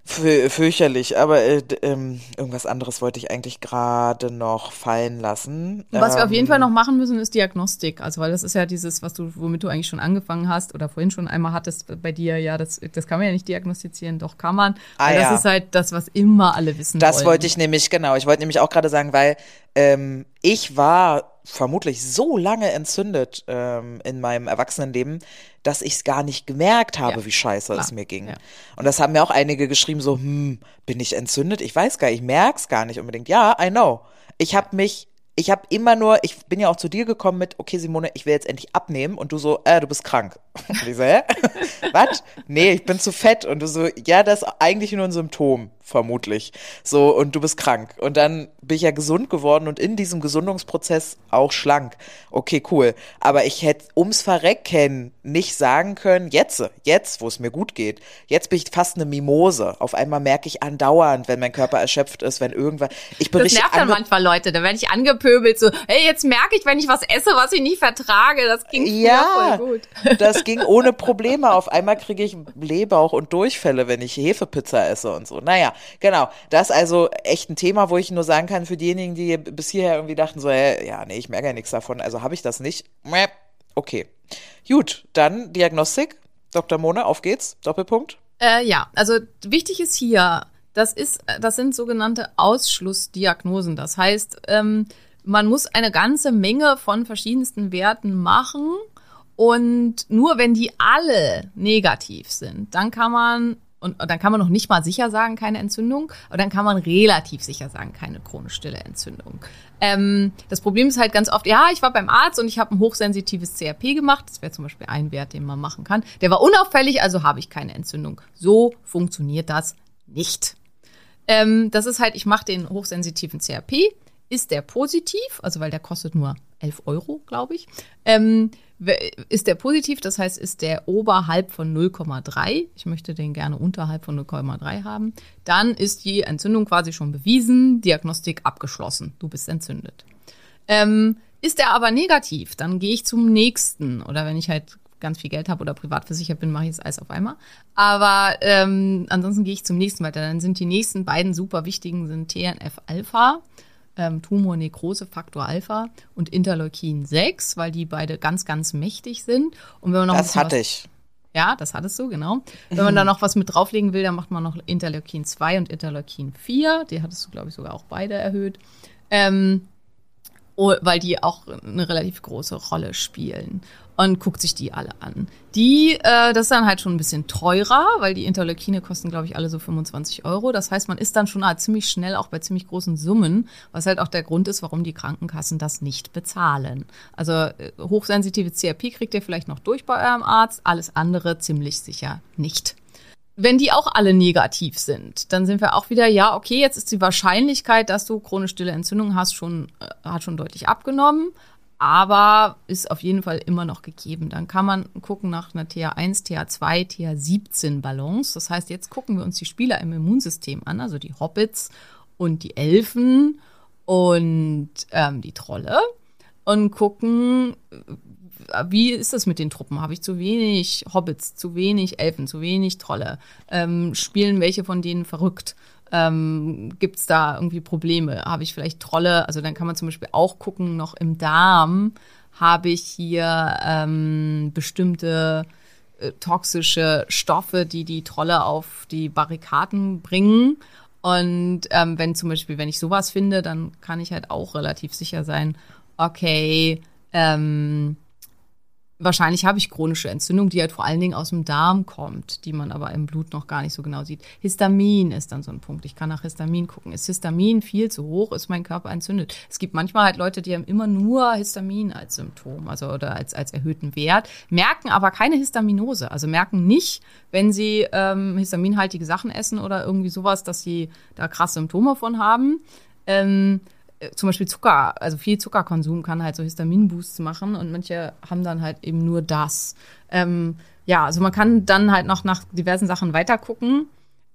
fürchterlich. Aber äh, ähm, irgendwas anderes wollte ich eigentlich gerade noch fallen lassen. Und was wir auf jeden Ähm, Fall noch machen müssen, ist Diagnostik. Also, weil das ist ja dieses, was du, womit du eigentlich schon angefangen hast oder vorhin schon einmal hattest bei dir, ja, das, das kann man ja nicht diagnostizieren, doch kann man. Ah, weil das ja. ist halt das, was immer alle wissen Das wollen. wollte ich nämlich, genau, ich wollte nämlich auch gerade sagen, weil ähm, ich war vermutlich so lange entzündet ähm, in meinem Erwachsenenleben, dass ich es gar nicht gemerkt habe, Ja, wie scheiße klar, es mir ging. ja. Und das haben mir auch einige geschrieben, so, hm, bin ich entzündet? Ich weiß gar nicht, ich merke es gar nicht unbedingt. Ja, I know. Ich habe mich, ich habe immer nur, ich bin ja auch zu dir gekommen mit, okay, Simone, ich will jetzt endlich abnehmen und du so, äh, du bist krank. [laughs] Und ich so, hä? [laughs] Was? Nee, ich bin zu fett. Und du so, ja, das ist eigentlich nur ein Symptom, vermutlich. So, und du bist krank. Und dann bin ich ja gesund geworden und in diesem Gesundungsprozess auch schlank. Okay, cool. Aber ich hätte ums Verrecken nicht sagen können, jetzt, jetzt, wo es mir gut geht, jetzt bin ich fast eine Mimose. Auf einmal merke ich andauernd, wenn mein Körper erschöpft ist, wenn irgendwas, ich bin Das nervt dann manchmal Leute. Da werde ich angepöbelt, so, hey, jetzt merke ich, wenn ich was esse, was ich nicht vertrage. Das ging Ja, voll gut. [laughs] das ging ohne Probleme. Auf einmal kriege ich Blähbauch und Durchfälle, wenn ich Hefepizza esse und so. Naja, genau. Das ist also echt ein Thema, wo ich nur sagen kann, für diejenigen, die bis hierher irgendwie dachten, so, äh, ja, nee, ich merke ja nichts davon, also habe ich das nicht. Okay. Gut, dann Diagnostik. Dr. Mone, auf geht's. Doppelpunkt. Äh, ja, also wichtig ist hier, das ist, das sind sogenannte Ausschlussdiagnosen. Das heißt, ähm, man muss eine ganze Menge von verschiedensten Werten machen und nur wenn die alle negativ sind, dann kann man und dann kann man noch nicht mal sicher sagen, keine Entzündung, aber dann kann man relativ sicher sagen, keine chronisch stille Entzündung. Ähm, das Problem ist halt ganz oft, ja, ich war beim Arzt und ich habe ein hochsensitives CRP gemacht. Das wäre zum Beispiel ein Wert, den man machen kann. Der war unauffällig, also habe ich keine Entzündung. So funktioniert das nicht. Ähm, das ist halt, ich mache den hochsensitiven CRP. Ist der positiv, also weil der kostet nur 11 Euro, glaube ich, ähm, ist der positiv, das heißt, ist der oberhalb von 0,3, ich möchte den gerne unterhalb von 0,3 haben, dann ist die Entzündung quasi schon bewiesen, Diagnostik abgeschlossen, du bist entzündet. Ähm, ist der aber negativ, dann gehe ich zum nächsten oder wenn ich halt ganz viel Geld habe oder privat versichert bin, mache ich das alles auf einmal. Aber ähm, ansonsten gehe ich zum nächsten weiter. Dann sind die nächsten beiden super wichtigen sind TNF-Alpha ähm, Tumornekrose Faktor Alpha und Interleukin 6, weil die beide ganz, ganz mächtig sind. Und wenn man noch das hatte ich. Ja, das hattest du, genau. Wenn man [laughs] da noch was mit drauflegen will, dann macht man noch Interleukin 2 und Interleukin 4. Die hattest du, glaube ich, sogar auch beide erhöht. Ähm, oh, weil die auch eine relativ große Rolle spielen und guckt sich die alle an. Die, äh, das ist dann halt schon ein bisschen teurer, weil die Interleukine kosten, glaube ich, alle so 25 Euro. Das heißt, man ist dann schon halt ziemlich schnell auch bei ziemlich großen Summen, was halt auch der Grund ist, warum die Krankenkassen das nicht bezahlen. Also äh, hochsensitive CRP kriegt ihr vielleicht noch durch bei eurem Arzt, alles andere ziemlich sicher nicht. Wenn die auch alle negativ sind, dann sind wir auch wieder, ja, okay, jetzt ist die Wahrscheinlichkeit, dass du chronisch stille Entzündung hast, schon, äh, hat schon deutlich abgenommen aber ist auf jeden Fall immer noch gegeben. Dann kann man gucken nach einer TH1, TH2, TH17 Balance. Das heißt, jetzt gucken wir uns die Spieler im Immunsystem an, also die Hobbits und die Elfen und ähm, die Trolle und gucken, wie ist das mit den Truppen? Habe ich zu wenig Hobbits, zu wenig Elfen, zu wenig Trolle? Ähm, spielen welche von denen verrückt? Ähm, Gibt es da irgendwie Probleme? Habe ich vielleicht Trolle? Also dann kann man zum Beispiel auch gucken, noch im Darm habe ich hier ähm, bestimmte äh, toxische Stoffe, die die Trolle auf die Barrikaden bringen. Und ähm, wenn zum Beispiel, wenn ich sowas finde, dann kann ich halt auch relativ sicher sein, okay, ähm, wahrscheinlich habe ich chronische Entzündung, die halt vor allen Dingen aus dem Darm kommt, die man aber im Blut noch gar nicht so genau sieht. Histamin ist dann so ein Punkt. Ich kann nach Histamin gucken. Ist Histamin viel zu hoch? Ist mein Körper entzündet? Es gibt manchmal halt Leute, die haben immer nur Histamin als Symptom, also oder als, als erhöhten Wert, merken aber keine Histaminose. Also merken nicht, wenn sie ähm, histaminhaltige Sachen essen oder irgendwie sowas, dass sie da krass Symptome von haben. Ähm, äh, zum Beispiel Zucker, also viel Zuckerkonsum kann halt so Histaminboosts machen und manche haben dann halt eben nur das. Ähm, ja, also man kann dann halt noch nach diversen Sachen weitergucken.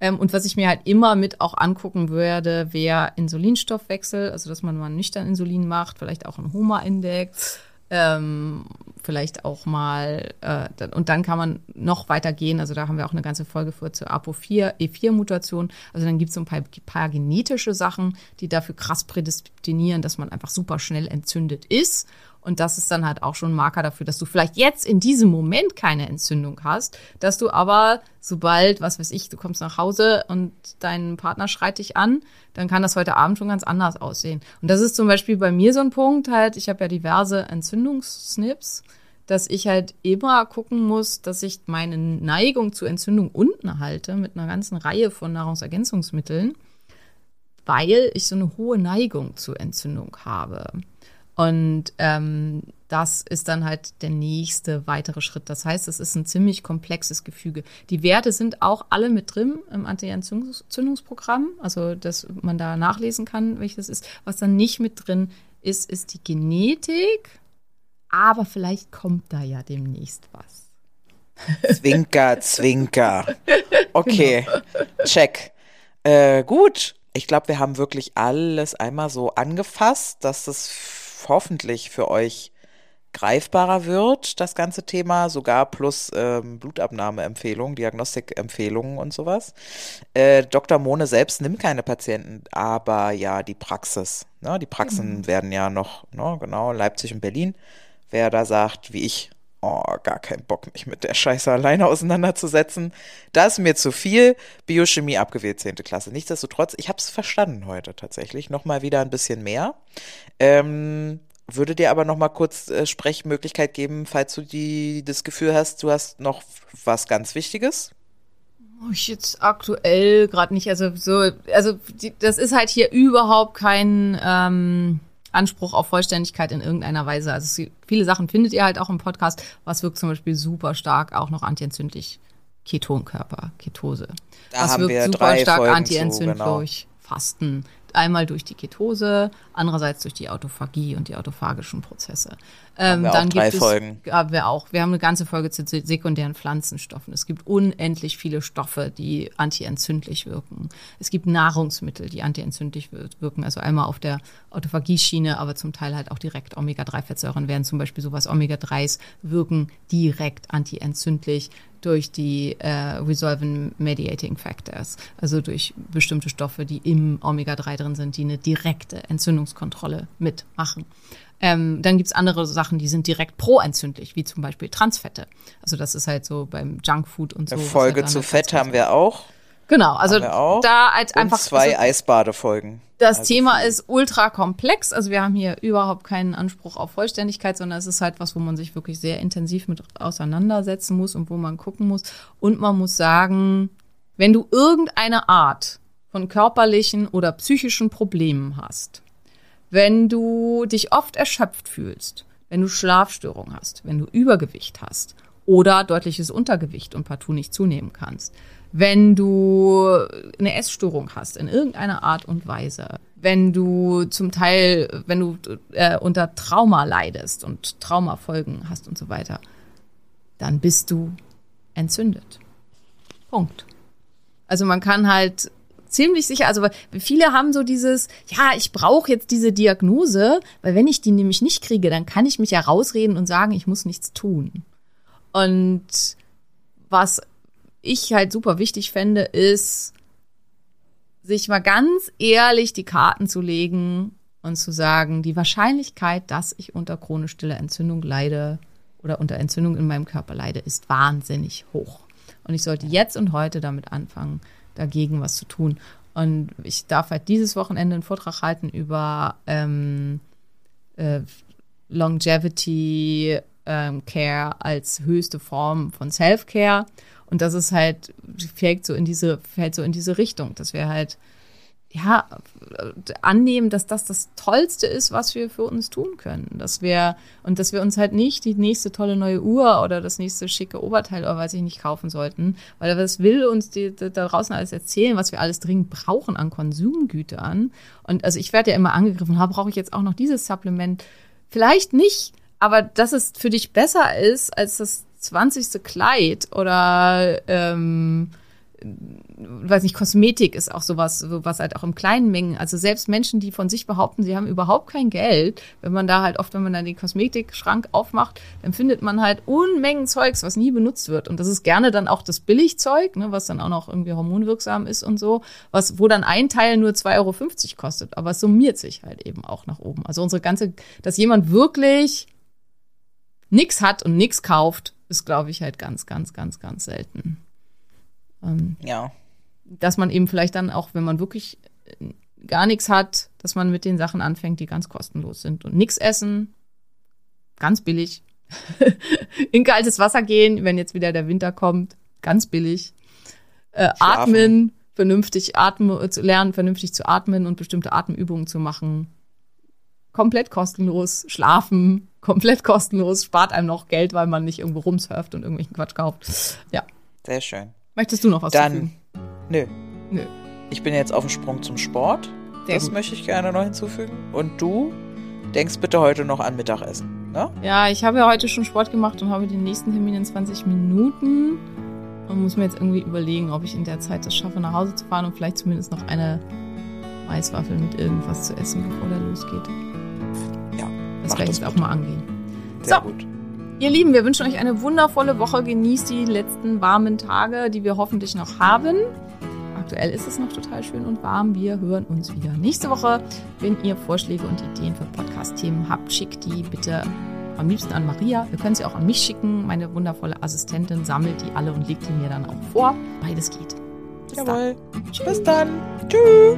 Ähm, und was ich mir halt immer mit auch angucken würde, wäre Insulinstoffwechsel, also dass man mal nüchtern Insulin macht, vielleicht auch ein HOMA-Index ähm, vielleicht auch mal, äh, und dann kann man noch weiter gehen. Also da haben wir auch eine ganze Folge für zur APO4, E4-Mutation. Also dann gibt es so ein paar, paar genetische Sachen, die dafür krass prädestinieren, dass man einfach super schnell entzündet ist. Und das ist dann halt auch schon ein Marker dafür, dass du vielleicht jetzt in diesem Moment keine Entzündung hast, dass du aber sobald, was weiß ich, du kommst nach Hause und dein Partner schreit dich an, dann kann das heute Abend schon ganz anders aussehen. Und das ist zum Beispiel bei mir so ein Punkt halt, ich habe ja diverse Entzündungssnips, dass ich halt immer gucken muss, dass ich meine Neigung zur Entzündung unten halte mit einer ganzen Reihe von Nahrungsergänzungsmitteln, weil ich so eine hohe Neigung zur Entzündung habe. Und ähm, das ist dann halt der nächste weitere Schritt. Das heißt, es ist ein ziemlich komplexes Gefüge. Die Werte sind auch alle mit drin im Anti-Entzündungsprogramm, also dass man da nachlesen kann, welches ist. Was dann nicht mit drin ist, ist die Genetik. Aber vielleicht kommt da ja demnächst was. Zwinker, Zwinker. Okay, check. Äh, gut, ich glaube, wir haben wirklich alles einmal so angefasst, dass das hoffentlich für euch greifbarer wird, das ganze Thema, sogar plus ähm, Blutabnahmeempfehlungen, Diagnostikempfehlungen und sowas. Äh, Dr. Mohne selbst nimmt keine Patienten, aber ja, die Praxis. Ne? Die Praxen mhm. werden ja noch, ne, genau, Leipzig und Berlin. Wer da sagt, wie ich, oh, gar keinen Bock, mich mit der Scheiße alleine auseinanderzusetzen. Das ist mir zu viel. Biochemie abgewählt, 10. Klasse. Nichtsdestotrotz, ich habe es verstanden heute tatsächlich. Nochmal wieder ein bisschen mehr. Ähm, würde dir aber noch mal kurz äh, Sprechmöglichkeit geben, falls du die, das Gefühl hast, du hast noch was ganz Wichtiges. Oh, ich jetzt aktuell gerade nicht. Also so, also die, das ist halt hier überhaupt kein ähm, Anspruch auf Vollständigkeit in irgendeiner Weise. Also viele Sachen findet ihr halt auch im Podcast. Was wirkt zum Beispiel super stark auch noch antientzündlich? Ketonkörper, Ketose. Da was wirkt wir super stark Folgen antientzündlich? zu, genau. Fasten. Einmal durch die Ketose, andererseits durch die Autophagie und die autophagischen Prozesse. Ähm, wir auch dann drei gibt Folgen. es, haben wir auch. Wir haben eine ganze Folge zu se- sekundären Pflanzenstoffen. Es gibt unendlich viele Stoffe, die antientzündlich wirken. Es gibt Nahrungsmittel, die antientzündlich wir- wirken. Also einmal auf der Autophagie-Schiene, aber zum Teil halt auch direkt Omega-3-Fettsäuren werden zum Beispiel sowas Omega-3s wirken direkt antientzündlich durch die äh, Resolving Mediating Factors, also durch bestimmte Stoffe, die im Omega-3 drin sind, die eine direkte Entzündungskontrolle mitmachen. Ähm, dann gibt's andere Sachen, die sind direkt proentzündlich, wie zum Beispiel Transfette. Also das ist halt so beim Junkfood und so. Folge halt zu Fett haben wir auch. Genau, also da als Und einfach zwei also, Eisbadefolgen. das Also Thema ist ultra komplex. Also wir haben hier überhaupt keinen Anspruch auf Vollständigkeit, sondern es ist halt was, wo man sich wirklich sehr intensiv mit auseinandersetzen muss und wo man gucken muss. Und man muss sagen, wenn du irgendeine Art von körperlichen oder psychischen Problemen hast, wenn du dich oft erschöpft fühlst, wenn du Schlafstörungen hast, wenn du Übergewicht hast oder deutliches Untergewicht und partout nicht zunehmen kannst, wenn du eine Essstörung hast in irgendeiner Art und Weise, wenn du zum Teil, wenn du äh, unter Trauma leidest und Traumafolgen hast und so weiter, dann bist du entzündet. Punkt. Also man kann halt ziemlich sicher, also viele haben so dieses, ja, ich brauche jetzt diese Diagnose, weil wenn ich die nämlich nicht kriege, dann kann ich mich ja rausreden und sagen, ich muss nichts tun. Und was ich halt super wichtig fände, ist, sich mal ganz ehrlich die Karten zu legen und zu sagen, die Wahrscheinlichkeit, dass ich unter chronisch stiller Entzündung leide oder unter Entzündung in meinem Körper leide, ist wahnsinnig hoch. Und ich sollte jetzt und heute damit anfangen, dagegen was zu tun. Und ich darf halt dieses Wochenende einen Vortrag halten über ähm, äh, Longevity ähm, Care als höchste Form von Self-Care. Und das ist halt, fällt so in diese, fällt so in diese Richtung, dass wir halt, ja, annehmen, dass das das Tollste ist, was wir für uns tun können. Dass wir, und dass wir uns halt nicht die nächste tolle neue Uhr oder das nächste schicke Oberteil oder weiß ich nicht kaufen sollten, weil das will uns die, die, da draußen alles erzählen, was wir alles dringend brauchen an Konsumgütern. Und also ich werde ja immer angegriffen, ha, brauche ich jetzt auch noch dieses Supplement? Vielleicht nicht, aber dass es für dich besser ist als das 20. Kleid oder ähm, weiß nicht, Kosmetik ist auch sowas, was halt auch im kleinen Mengen, also selbst Menschen, die von sich behaupten, sie haben überhaupt kein Geld, wenn man da halt oft, wenn man dann den Kosmetikschrank aufmacht, dann findet man halt Unmengen Zeugs, was nie benutzt wird. Und das ist gerne dann auch das Billigzeug, ne, was dann auch noch irgendwie hormonwirksam ist und so, was, wo dann ein Teil nur 2,50 Euro kostet. Aber es summiert sich halt eben auch nach oben. Also unsere ganze, dass jemand wirklich nix hat und nix kauft, ist, glaube ich, halt ganz, ganz, ganz, ganz selten. Ähm, Ja. dass man eben vielleicht dann auch, wenn man wirklich äh, gar nichts hat, dass man mit den Sachen anfängt, die ganz kostenlos sind. Und nichts essen, ganz billig. [laughs] In kaltes Wasser gehen, wenn jetzt wieder der Winter kommt, ganz billig. Äh, atmen, vernünftig atmen, äh, zu lernen, vernünftig zu atmen und bestimmte Atemübungen zu machen. Komplett kostenlos. Schlafen, komplett kostenlos. Spart einem noch Geld, weil man nicht irgendwo rumsurft und irgendwelchen Quatsch kauft. Ja. Sehr schön. Möchtest du noch was Dann, nö. Nö. Ich bin jetzt auf dem Sprung zum Sport. Sehr das gut. möchte ich gerne noch hinzufügen. Und du denkst bitte heute noch an Mittagessen. Ne? Ja, ich habe ja heute schon Sport gemacht und habe den nächsten Termin in 20 Minuten. Und muss mir jetzt irgendwie überlegen, ob ich in der Zeit das schaffe, nach Hause zu fahren und vielleicht zumindest noch eine Maiswaffel mit irgendwas zu essen, bevor der losgeht. Ja, Das werde ich jetzt auch mal angehen. Sehr So. gut. Ihr Lieben, wir wünschen euch eine wundervolle Woche. Genießt die letzten warmen Tage, die wir hoffentlich noch haben. Aktuell ist es noch total schön und warm. Wir hören uns wieder nächste Woche. Wenn ihr Vorschläge und Ideen für Podcast-Themen habt, schickt die bitte am liebsten an Maria. Wir können sie auch an mich schicken. Meine wundervolle Assistentin sammelt die alle und legt die mir dann auch vor. Beides geht. Bis dann. Jawohl. Bis dann. Tschüss.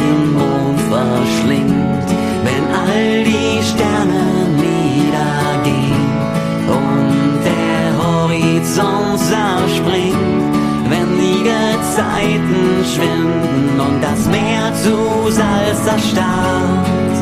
den Mond verschlingt, wenn all die Sterne niedergehen und der Horizont zerspringt, wenn die Gezeiten schwinden und das Meer zu Salz erstarrt,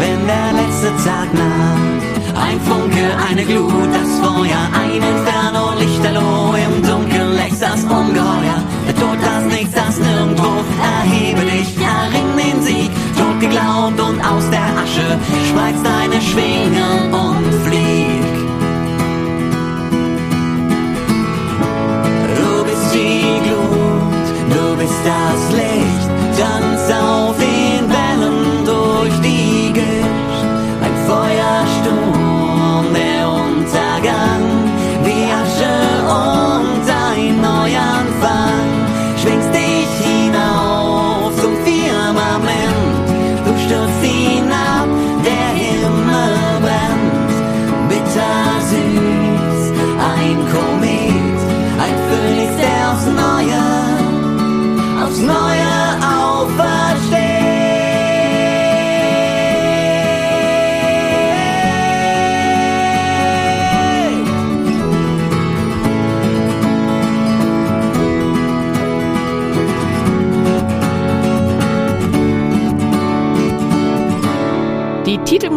wenn der letzte Tag naht. Ein Funke, eine Glut, das Feuer, ein Inferno, Lichterloh, im Dunkeln lächst das Ungeheuer. Tod, das Nichts, das Nirgendwo, erhebe dich, erring den Sieg. Tod geglaubt und aus der Asche spreiz deine Schwingen und flieg. Du bist die Glut, du bist das Licht, tanz auf den